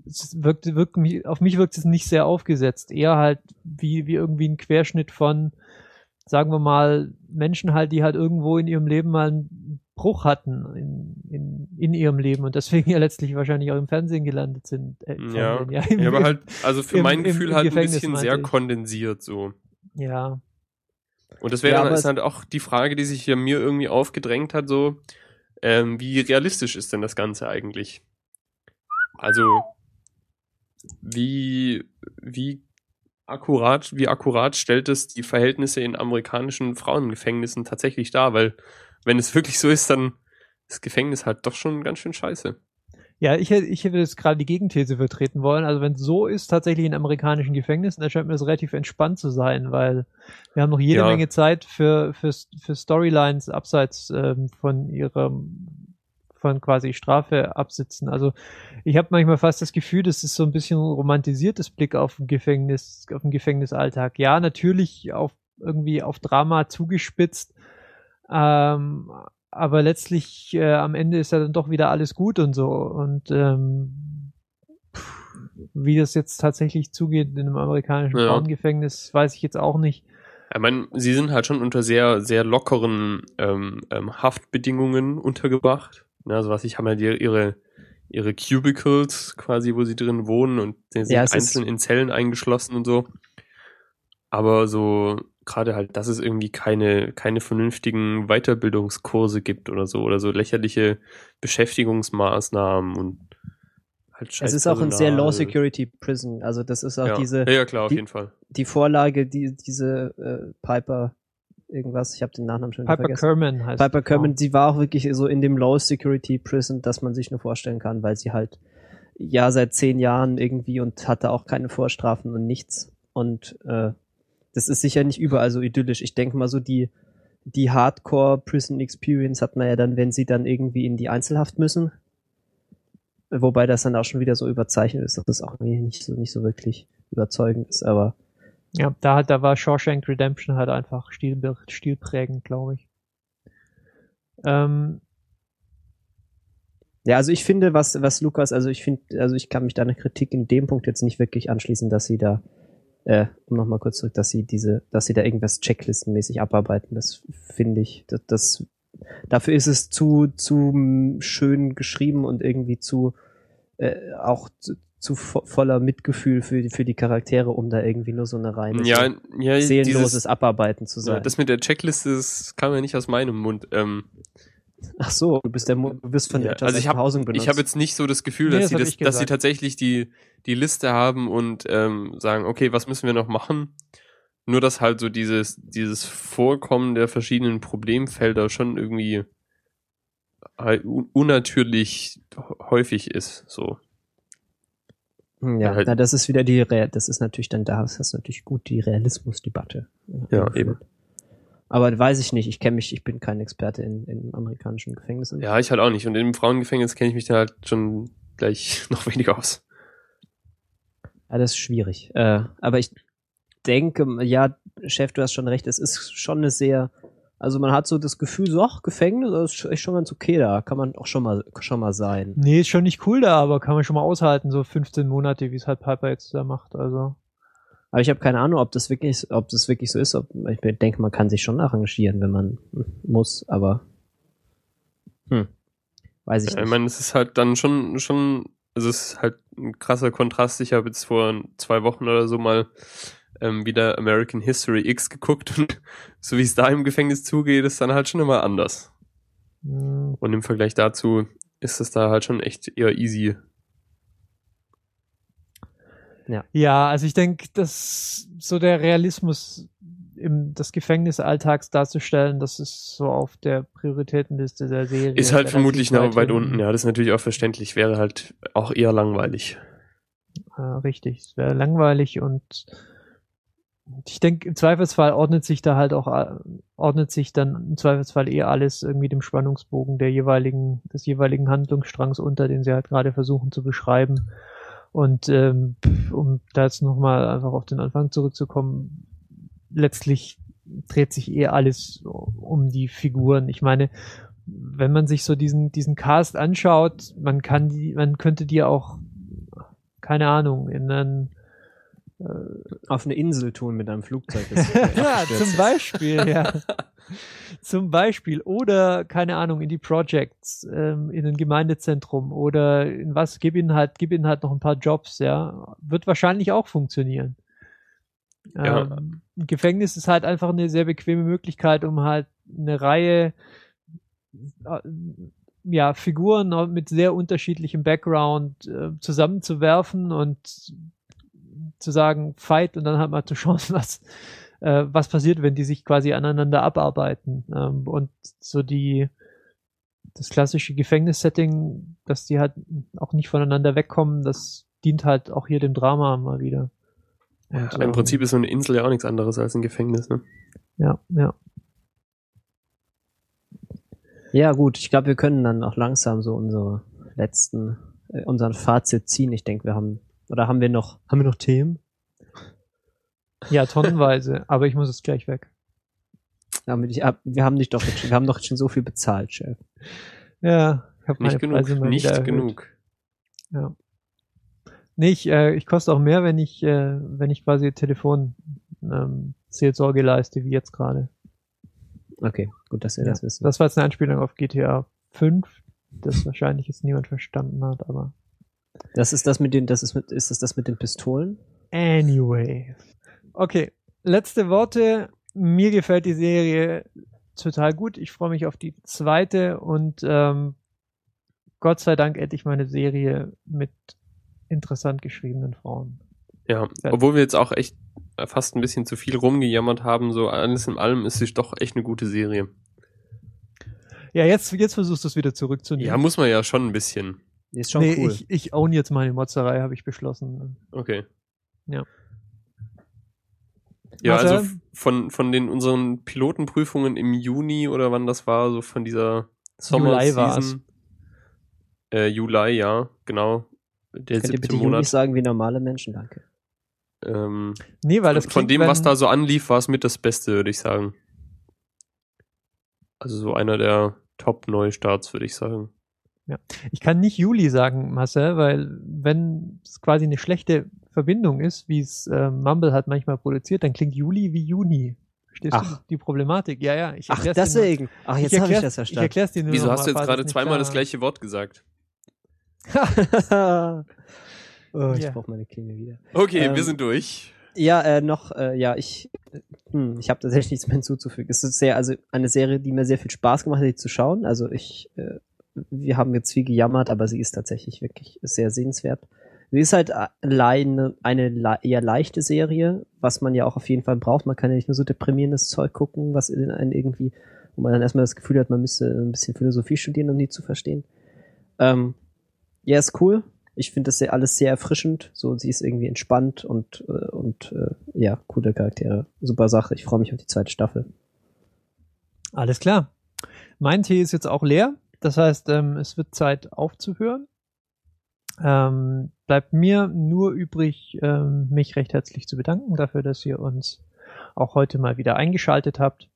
es wirkt, wirkt mich, auf mich wirkt es nicht sehr aufgesetzt. Eher halt wie, wie irgendwie ein Querschnitt von, sagen wir mal, Menschen halt, die halt irgendwo in ihrem Leben mal einen Bruch hatten in, in, in ihrem Leben und deswegen ja letztlich wahrscheinlich auch im Fernsehen gelandet sind. Äh, Ja. Fernsehen, ja, im, Ja, aber halt, also für im- mein im- Gefühl im halt ein bisschen sehr ich. kondensiert so. ja. Und das wäre Ja, dann ist halt auch die Frage, die sich hier mir irgendwie aufgedrängt hat, so, ähm, wie realistisch ist denn das Ganze eigentlich? Also, wie, wie akkurat, wie akkurat stellt es die Verhältnisse in amerikanischen Frauengefängnissen tatsächlich dar? Weil, wenn es wirklich so ist, dann ist Gefängnis halt doch schon ganz schön scheiße. Ja, ich, hätte- ich hätte jetzt gerade die Gegenthese vertreten wollen. Also wenn es so ist, tatsächlich in amerikanischen Gefängnissen, dann scheint mir das relativ entspannt zu sein, weil wir haben noch jede Ja. Menge Zeit für, für, für Storylines abseits ähm, von ihrem von quasi Strafe absitzen. Also ich habe manchmal fast das Gefühl, das ist so ein bisschen ein romantisiertes Blick auf den Gefängnis, auf den Gefängnisalltag. Ja, natürlich auf irgendwie auf Drama zugespitzt, ähm, aber letztlich äh, am Ende ist ja dann doch wieder alles gut und so. Und ähm, pff, wie das jetzt tatsächlich zugeht in einem amerikanischen Ja. Frauengefängnis, weiß ich jetzt auch nicht. Ich meine, sie sind halt schon unter sehr, sehr lockeren ähm, ähm, Haftbedingungen untergebracht. Ne, also was ich haben ja die, ihre, ihre Cubicles quasi, wo sie drin wohnen und die sind Ja, einzeln in Zellen eingeschlossen und so. Aber so gerade halt, dass es irgendwie keine, keine vernünftigen Weiterbildungskurse gibt oder so oder so lächerliche Beschäftigungsmaßnahmen und halt scheiß Es ist auch ein sehr. Low Security Prison. Also das ist auch ja. diese, ja, ja, klar, auf die- jeden Fall. die Vorlage, die, diese äh, Piper irgendwas, ich habe den Nachnamen schon Piper vergessen. Kerman heißt Piper Kerman, sie war auch wirklich so in dem Low Security Prison, dass man sich nur vorstellen kann, weil sie halt ja seit zehn Jahren irgendwie und hatte auch keine Vorstrafen und nichts. Und äh, das ist sicher nicht überall so idyllisch. Ich denke mal so die die Hardcore Prison Experience hat man ja dann, wenn sie dann irgendwie in die Einzelhaft müssen. Wobei das dann auch schon wieder so überzeichnet ist, dass das auch irgendwie nicht so nicht so wirklich überzeugend ist. Aber Ja, da, hat- da war Shawshank Redemption halt einfach stil, stilprägend, glaube ich. Ähm, Ja, also ich finde, was, was Lukas, also ich finde, also ich kann mich deiner Kritik in dem Punkt jetzt nicht wirklich anschließen, dass sie da, äh, um nochmal kurz zurück, dass sie diese, dass sie da irgendwas checklistenmäßig abarbeiten. Das finde ich, das, das, dafür ist es zu, zu mm, schön geschrieben und irgendwie zu, äh, auch zu, zu vo voller Mitgefühl für, die- für die Charaktere, um da irgendwie nur so eine reine Ja, ja, seelenloses dieses, Abarbeiten zu ja, sein. das mit der Checkliste, das kam ja nicht aus meinem Mund. Ähm, Ach so, du bist der, Mo- du bist von Ja, der also ich hab- Behausung benutzt. Ich habe jetzt nicht so das Gefühl, Nee, dass das sie das, dass sie tatsächlich die die Liste haben und ähm, sagen, okay, was müssen wir noch machen? Nur dass halt so dieses dieses Vorkommen der verschiedenen Problemfelder schon irgendwie halt un unnatürlich häufig ist. So. Hm, Ja, halt- na, das ist wieder die, Real das ist natürlich dann da, das ist natürlich gut die Realismusdebatte. äh, Ja, eben. Aber weiß ich nicht, ich kenne mich, ich bin kein Experte in, in amerikanischen Gefängnissen. Ja, ich halt auch nicht. Und im Frauengefängnis kenne ich mich da halt schon gleich <laughs> noch weniger aus. Ja, das ist schwierig. Äh, aber ich denke, ja, Chef, du hast schon recht, es ist schon eine sehr, also man hat so das Gefühl, so, ach, Gefängnis, das ist echt schon ganz okay da, kann man auch schon mal, schon mal sein. nee, ist schon nicht cool da, aber kann man schon mal aushalten, so 15 Monate, wie es halt Piper jetzt da macht. Also, Aber ich habe keine Ahnung, ob das wirklich, ob das wirklich so ist. Ob, ich denke, man kann sich schon arrangieren, wenn man hm, muss, aber hm, weiß ich Ja, nicht. ich meine, es ist halt dann schon, schon, also es ist halt ein krasser Kontrast. Ich habe jetzt vor zwei Wochen oder so mal ähm, wieder American History X geguckt und <laughs> so wie es da im Gefängnis zugeht, ist dann halt schon immer anders. mh, Und im Vergleich dazu ist es da halt schon echt eher easy. Ja, also ich denke, dass so der Realismus im, des Gefängnisalltags darzustellen, das ist so auf der Prioritätenliste der Serie. Ist halt vermutlich noch weit hinten. unten. Ja, das ist natürlich auch verständlich. Wäre halt auch eher langweilig. Äh, richtig, es wäre langweilig und ich denke, im Zweifelsfall ordnet sich da halt auch, ordnet sich dann im Zweifelsfall eher alles irgendwie dem Spannungsbogen der jeweiligen, des jeweiligen Handlungsstrangs unter, den sie halt gerade versuchen zu beschreiben. Und ähm, um da jetzt nochmal einfach auf den Anfang zurückzukommen, letztlich dreht sich eher alles um die Figuren. Ich meine, wenn man sich so diesen, diesen Cast anschaut, man kann die, man könnte die auch, keine Ahnung, in einen Auf eine Insel tun mit einem Flugzeug. <laughs> ja, zum. Beispiel, ja. <laughs> zum Beispiel. Oder, keine Ahnung, in die Projects, ähm, in ein Gemeindezentrum oder in was, gib ihnen halt, gib ihnen halt noch ein paar Jobs, ja. Wird wahrscheinlich auch funktionieren. Ja. Ähm, ein Gefängnis ist halt einfach eine sehr bequeme Möglichkeit, um halt eine Reihe äh, ja, Figuren mit sehr unterschiedlichem Background äh, zusammenzuwerfen und zu sagen, fight und dann halt mal zu <laughs> schauen, was, äh, was passiert, wenn die sich quasi aneinander abarbeiten. Ähm, und so die, das klassische Gefängnissetting, dass die halt auch nicht voneinander wegkommen, das dient halt auch hier dem Drama mal wieder. Und, Im ähm, Prinzip ist so eine Insel ja auch nichts anderes als ein Gefängnis. Ne? Ja, ja. Ja, gut, ich glaube, wir können dann auch langsam so unsere letzten, äh, unseren Fazit ziehen. Ich denke, wir haben, oder haben wir noch, haben wir noch Themen? Ja, tonnenweise, <laughs> aber ich muss jetzt gleich weg. Wir, dich, ab- wir haben dich doch jetzt schon, wir haben doch jetzt schon so viel bezahlt, Chef. Ja, ich habe Nicht genug. Preise mal Nicht genug. Ja. Nee, ich, äh, ich koste auch mehr, wenn ich, äh, wenn ich quasi Telefon ähm, Seelsorge leiste, wie jetzt gerade. Okay, gut, dass wir Ja. das wissen. Das war jetzt eine Anspielung auf GTA 5, das wahrscheinlich jetzt niemand verstanden hat, aber Das ist das mit den, das ist mit, ist das das mit den Pistolen? anyway. Okay, letzte Worte. Mir gefällt die Serie total gut. Ich freue mich auf die zweite und ähm, Gott sei Dank endlich mal eine Serie mit interessant geschriebenen Frauen. Ja, obwohl wir jetzt auch echt fast ein bisschen zu viel rumgejammert haben, so alles in allem ist es doch echt eine gute Serie. Ja, jetzt, jetzt versuchst du es wieder zurückzunehmen. Ja, muss man ja schon ein bisschen. Ist schon nee, cool. ich, ich own jetzt meine Motzerei, habe ich beschlossen. Okay. Ja. Ja, Marcel? also von, von den unseren Pilotenprüfungen im Juni oder wann das war, so von dieser Sommer Juli war's. Season. Äh, Juli, ja, genau. Der Könnt ihr siebte bitte Juni Monat. sagen wie normale Menschen, danke. Ähm, Nee, weil das von, von klingt, dem, was da so anlief, war es mit das Beste, würde ich sagen. Also so einer der Top-Neustarts, würde ich sagen. Ich kann nicht Juli sagen, Marcel, weil wenn es quasi eine schlechte Verbindung ist, wie es äh, Mumble hat manchmal produziert, dann klingt Juli wie Juni. Verstehst Ach. du die Problematik? Ja, ja. Ich Ach, deswegen. Ach, jetzt ich habe ich das Ich verstanden. erklär's dir nur Wieso hast mal, du jetzt gerade zweimal klar das gleiche Wort gesagt? <laughs> oh, ich Ja. brauche meine Klinge wieder. Okay, Ähm, wir sind durch. Ja, äh, noch, äh, ja, ich, hm, ich habe tatsächlich nichts mehr hinzuzufügen. Es ist sehr, also eine Serie, die mir sehr viel Spaß gemacht hat, die zu schauen. Also ich, äh, wir haben jetzt viel gejammert, aber sie ist tatsächlich wirklich sehr sehenswert. Sie ist halt alleine eine le eher leichte Serie, was man ja auch auf jeden Fall braucht. Man kann ja nicht nur so deprimierendes Zeug gucken, was in einen irgendwie, wo man dann erstmal das Gefühl hat, man müsste ein bisschen Philosophie studieren, um die zu verstehen. Ähm, ja, ist cool. Ich finde das sehr, alles sehr erfrischend. So, sie ist irgendwie entspannt und, äh, und äh, ja, coole Charaktere. Super Sache. Ich freue mich auf die zweite Staffel. Alles klar. Mein Tee ist jetzt auch leer. Das heißt, ähm, es wird Zeit aufzuhören. Ähm, bleibt mir nur übrig, ähm, mich recht herzlich zu bedanken dafür, dass ihr uns auch heute mal wieder eingeschaltet habt.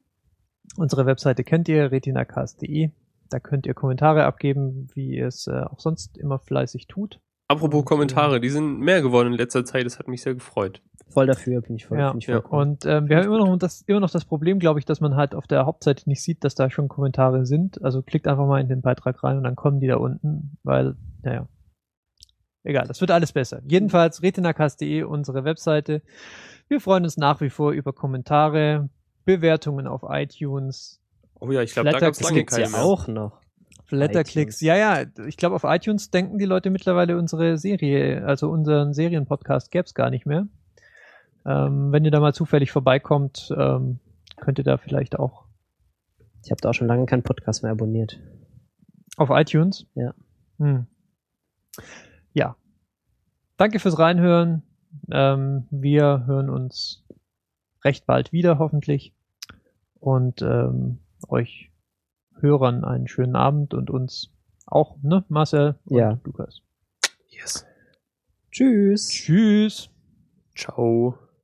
Unsere Webseite kennt ihr, retinacast.de. Da könnt ihr Kommentare abgeben, wie ihr es äh, auch sonst immer fleißig tut. Apropos und, äh, Kommentare, die sind mehr geworden in letzter Zeit, das hat mich sehr gefreut. Voll dafür, bin ich voll, Ja, bin ich ja. voll cool. Und ähm, wir haben immer noch das, immer noch das Problem, glaube ich, dass man halt auf der Hauptseite nicht sieht, dass da schon Kommentare sind. Also klickt einfach mal in den Beitrag rein und dann kommen die da unten, weil, naja. Egal, das wird alles besser. Jedenfalls retinacast.de, unsere Webseite. Wir freuen uns nach wie vor über Kommentare, Bewertungen auf iTunes, Oh ja, ich glaube, da gab es lange gibt's keine ja mehr. auch noch. Flatterklicks. Ja, ja, ich glaube, auf iTunes denken die Leute mittlerweile unsere Serie, also unseren Serienpodcast gäbe es gar nicht mehr. Ähm, wenn ihr da mal zufällig vorbeikommt, ähm, könnt ihr da vielleicht auch Ich habe da auch schon lange keinen Podcast mehr abonniert. Auf iTunes? Ja. Hm. Ja. Danke fürs Reinhören. Ähm, wir hören uns recht bald wieder, hoffentlich. Und ähm, euch Hörern einen schönen Abend und uns auch, ne, Marcel und Ja. Lukas. Yes. Tschüss. Tschüss. Ciao.